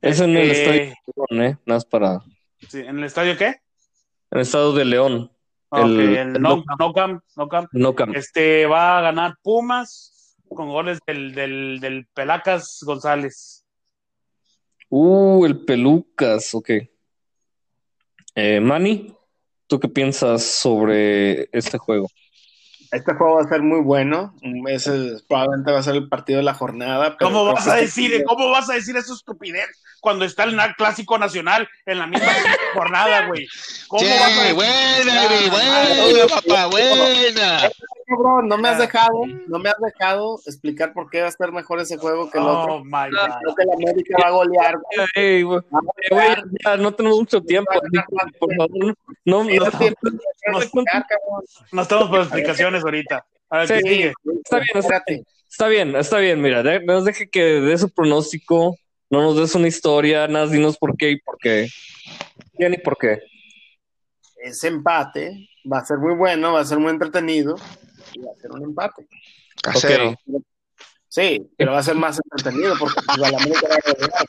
Es en el Este, estadio de León, ¿eh? Nada más para... sí, ¿En el estadio qué? En el estado de León, El- el, el no, no no camp, no camp. no Camp. Este va a ganar Pumas con goles del, del, del Pelacas González. Uh, el Pelucas, ok. Eh, Manny, ¿tú qué piensas sobre este juego? Este juego va a ser muy bueno. Ese probablemente va a ser el partido de la jornada. pero ¿Cómo vas a decir, cómo vas a decir esa estupidez cuando está el clásico nacional en la misma *laughs* jornada, güey? ¿Cómo Sí, vas a decir? buena, papá, buena. Cabrón, no me has Ya. dejado, no me has dejado explicar por qué va a estar mejor ese juego que el otro. Oh my God. Creo que la América va a golear. güey. Güey, güey, ya no tenemos mucho tiempo, por favor, no, no, *laughs* no- estamos por explicaciones ahorita. A ver, Sí. ¿qué sigue? Está bien, está bien, está bien, está bien, mira, nos deje que dé su pronóstico, no nos des una historia, nada, dinos por qué y por qué. Ya ni por qué. Ese empate va a ser muy bueno, va a ser muy entretenido y va a ser un empate. A cero. Sí, pero va a ser más entretenido porque pues, a la América va a.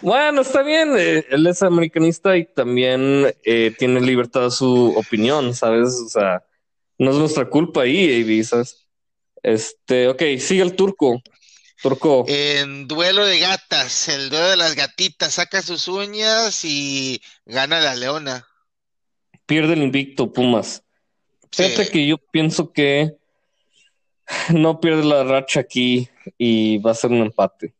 Bueno, está bien, eh, él es americanista y también eh, tiene libertad de su opinión, ¿sabes? O sea, no es nuestra culpa ahí, AB, ¿sabes? Este, ok, sigue el turco. Turco, En duelo de gatas, el duelo de las gatitas, saca sus uñas y gana la leona. pierde el invicto Pumas. Fíjate Sí. que yo pienso que no pierde la racha aquí y va a ser un empate.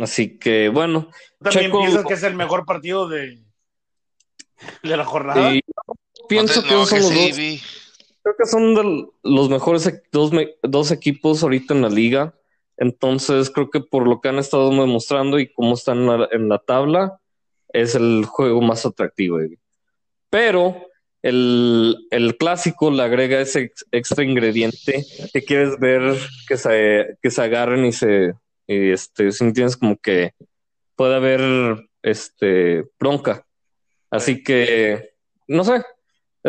Así que bueno, ¿Tú también Checo- piensas que es el mejor partido de, de la jornada? pienso No que son los dos. Creo que son de los mejores e- dos, equipos ahorita en la liga. Entonces creo que por lo que han estado demostrando y cómo están en la, en la tabla, es el juego más atractivo. Pero el, el clásico le agrega ese ex- extra ingrediente que quieres ver que se, que se agarren y se, y este, si entiendes como que puede haber este, bronca. Así que, no sé,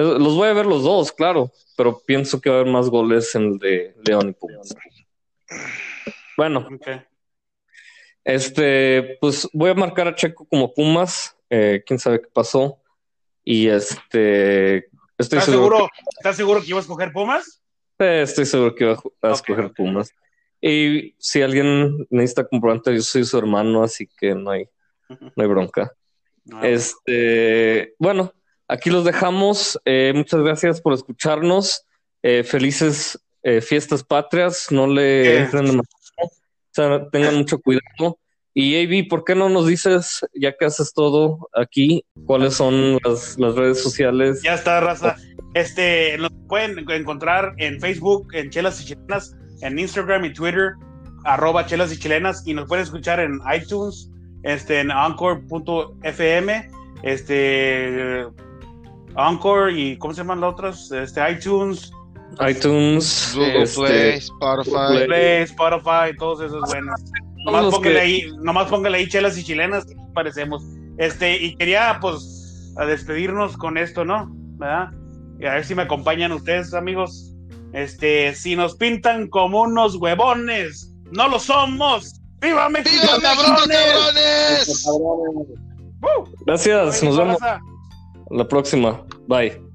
los voy a ver los dos, claro, pero pienso que va a haber más goles en el de León y Pumas. Bueno, este, pues voy a marcar a Checo como Pumas, eh, quién sabe qué pasó. Y este, estoy ¿Estás seguro, seguro, ¿Estás seguro que ibas a escoger Pumas? que- eh, estoy seguro que iba a escoger. Pumas. Y si alguien necesita comprobante, yo soy su hermano, así que no hay, no hay bronca. Ah, Este, bueno, aquí los dejamos. Eh, muchas gracias por escucharnos. Eh, felices eh, fiestas patrias. No le entren demasiado. O sea, tengan mucho cuidado. Y AB, ¿por qué no nos dices, ya que haces todo aquí, cuáles son las, las redes sociales? Ya está, raza. Este, nos pueden encontrar en Facebook, en Chelas y Chilenas, en Instagram y Twitter, arroba Chelas y Chilenas, y nos pueden escuchar en iTunes, este, en Encore.fm, este, Encore y ¿cómo se llaman las otras? Este, iTunes, iTunes, Google este, Play, Spotify. Play. Play, Spotify, todos esos buenos. Nomás los póngale que- ahí, nomás póngale ahí chelas y chilenas, que parecemos. Este, y quería pues a despedirnos con esto, ¿no? ¿Verdad? Y a ver si me acompañan ustedes, amigos. Este, si nos pintan como unos huevones, no lo somos. ¡Viva México, ¡Viva México, cabrones! cabrones! ¡Uh! Gracias, nos vemos raza. La próxima. Bye.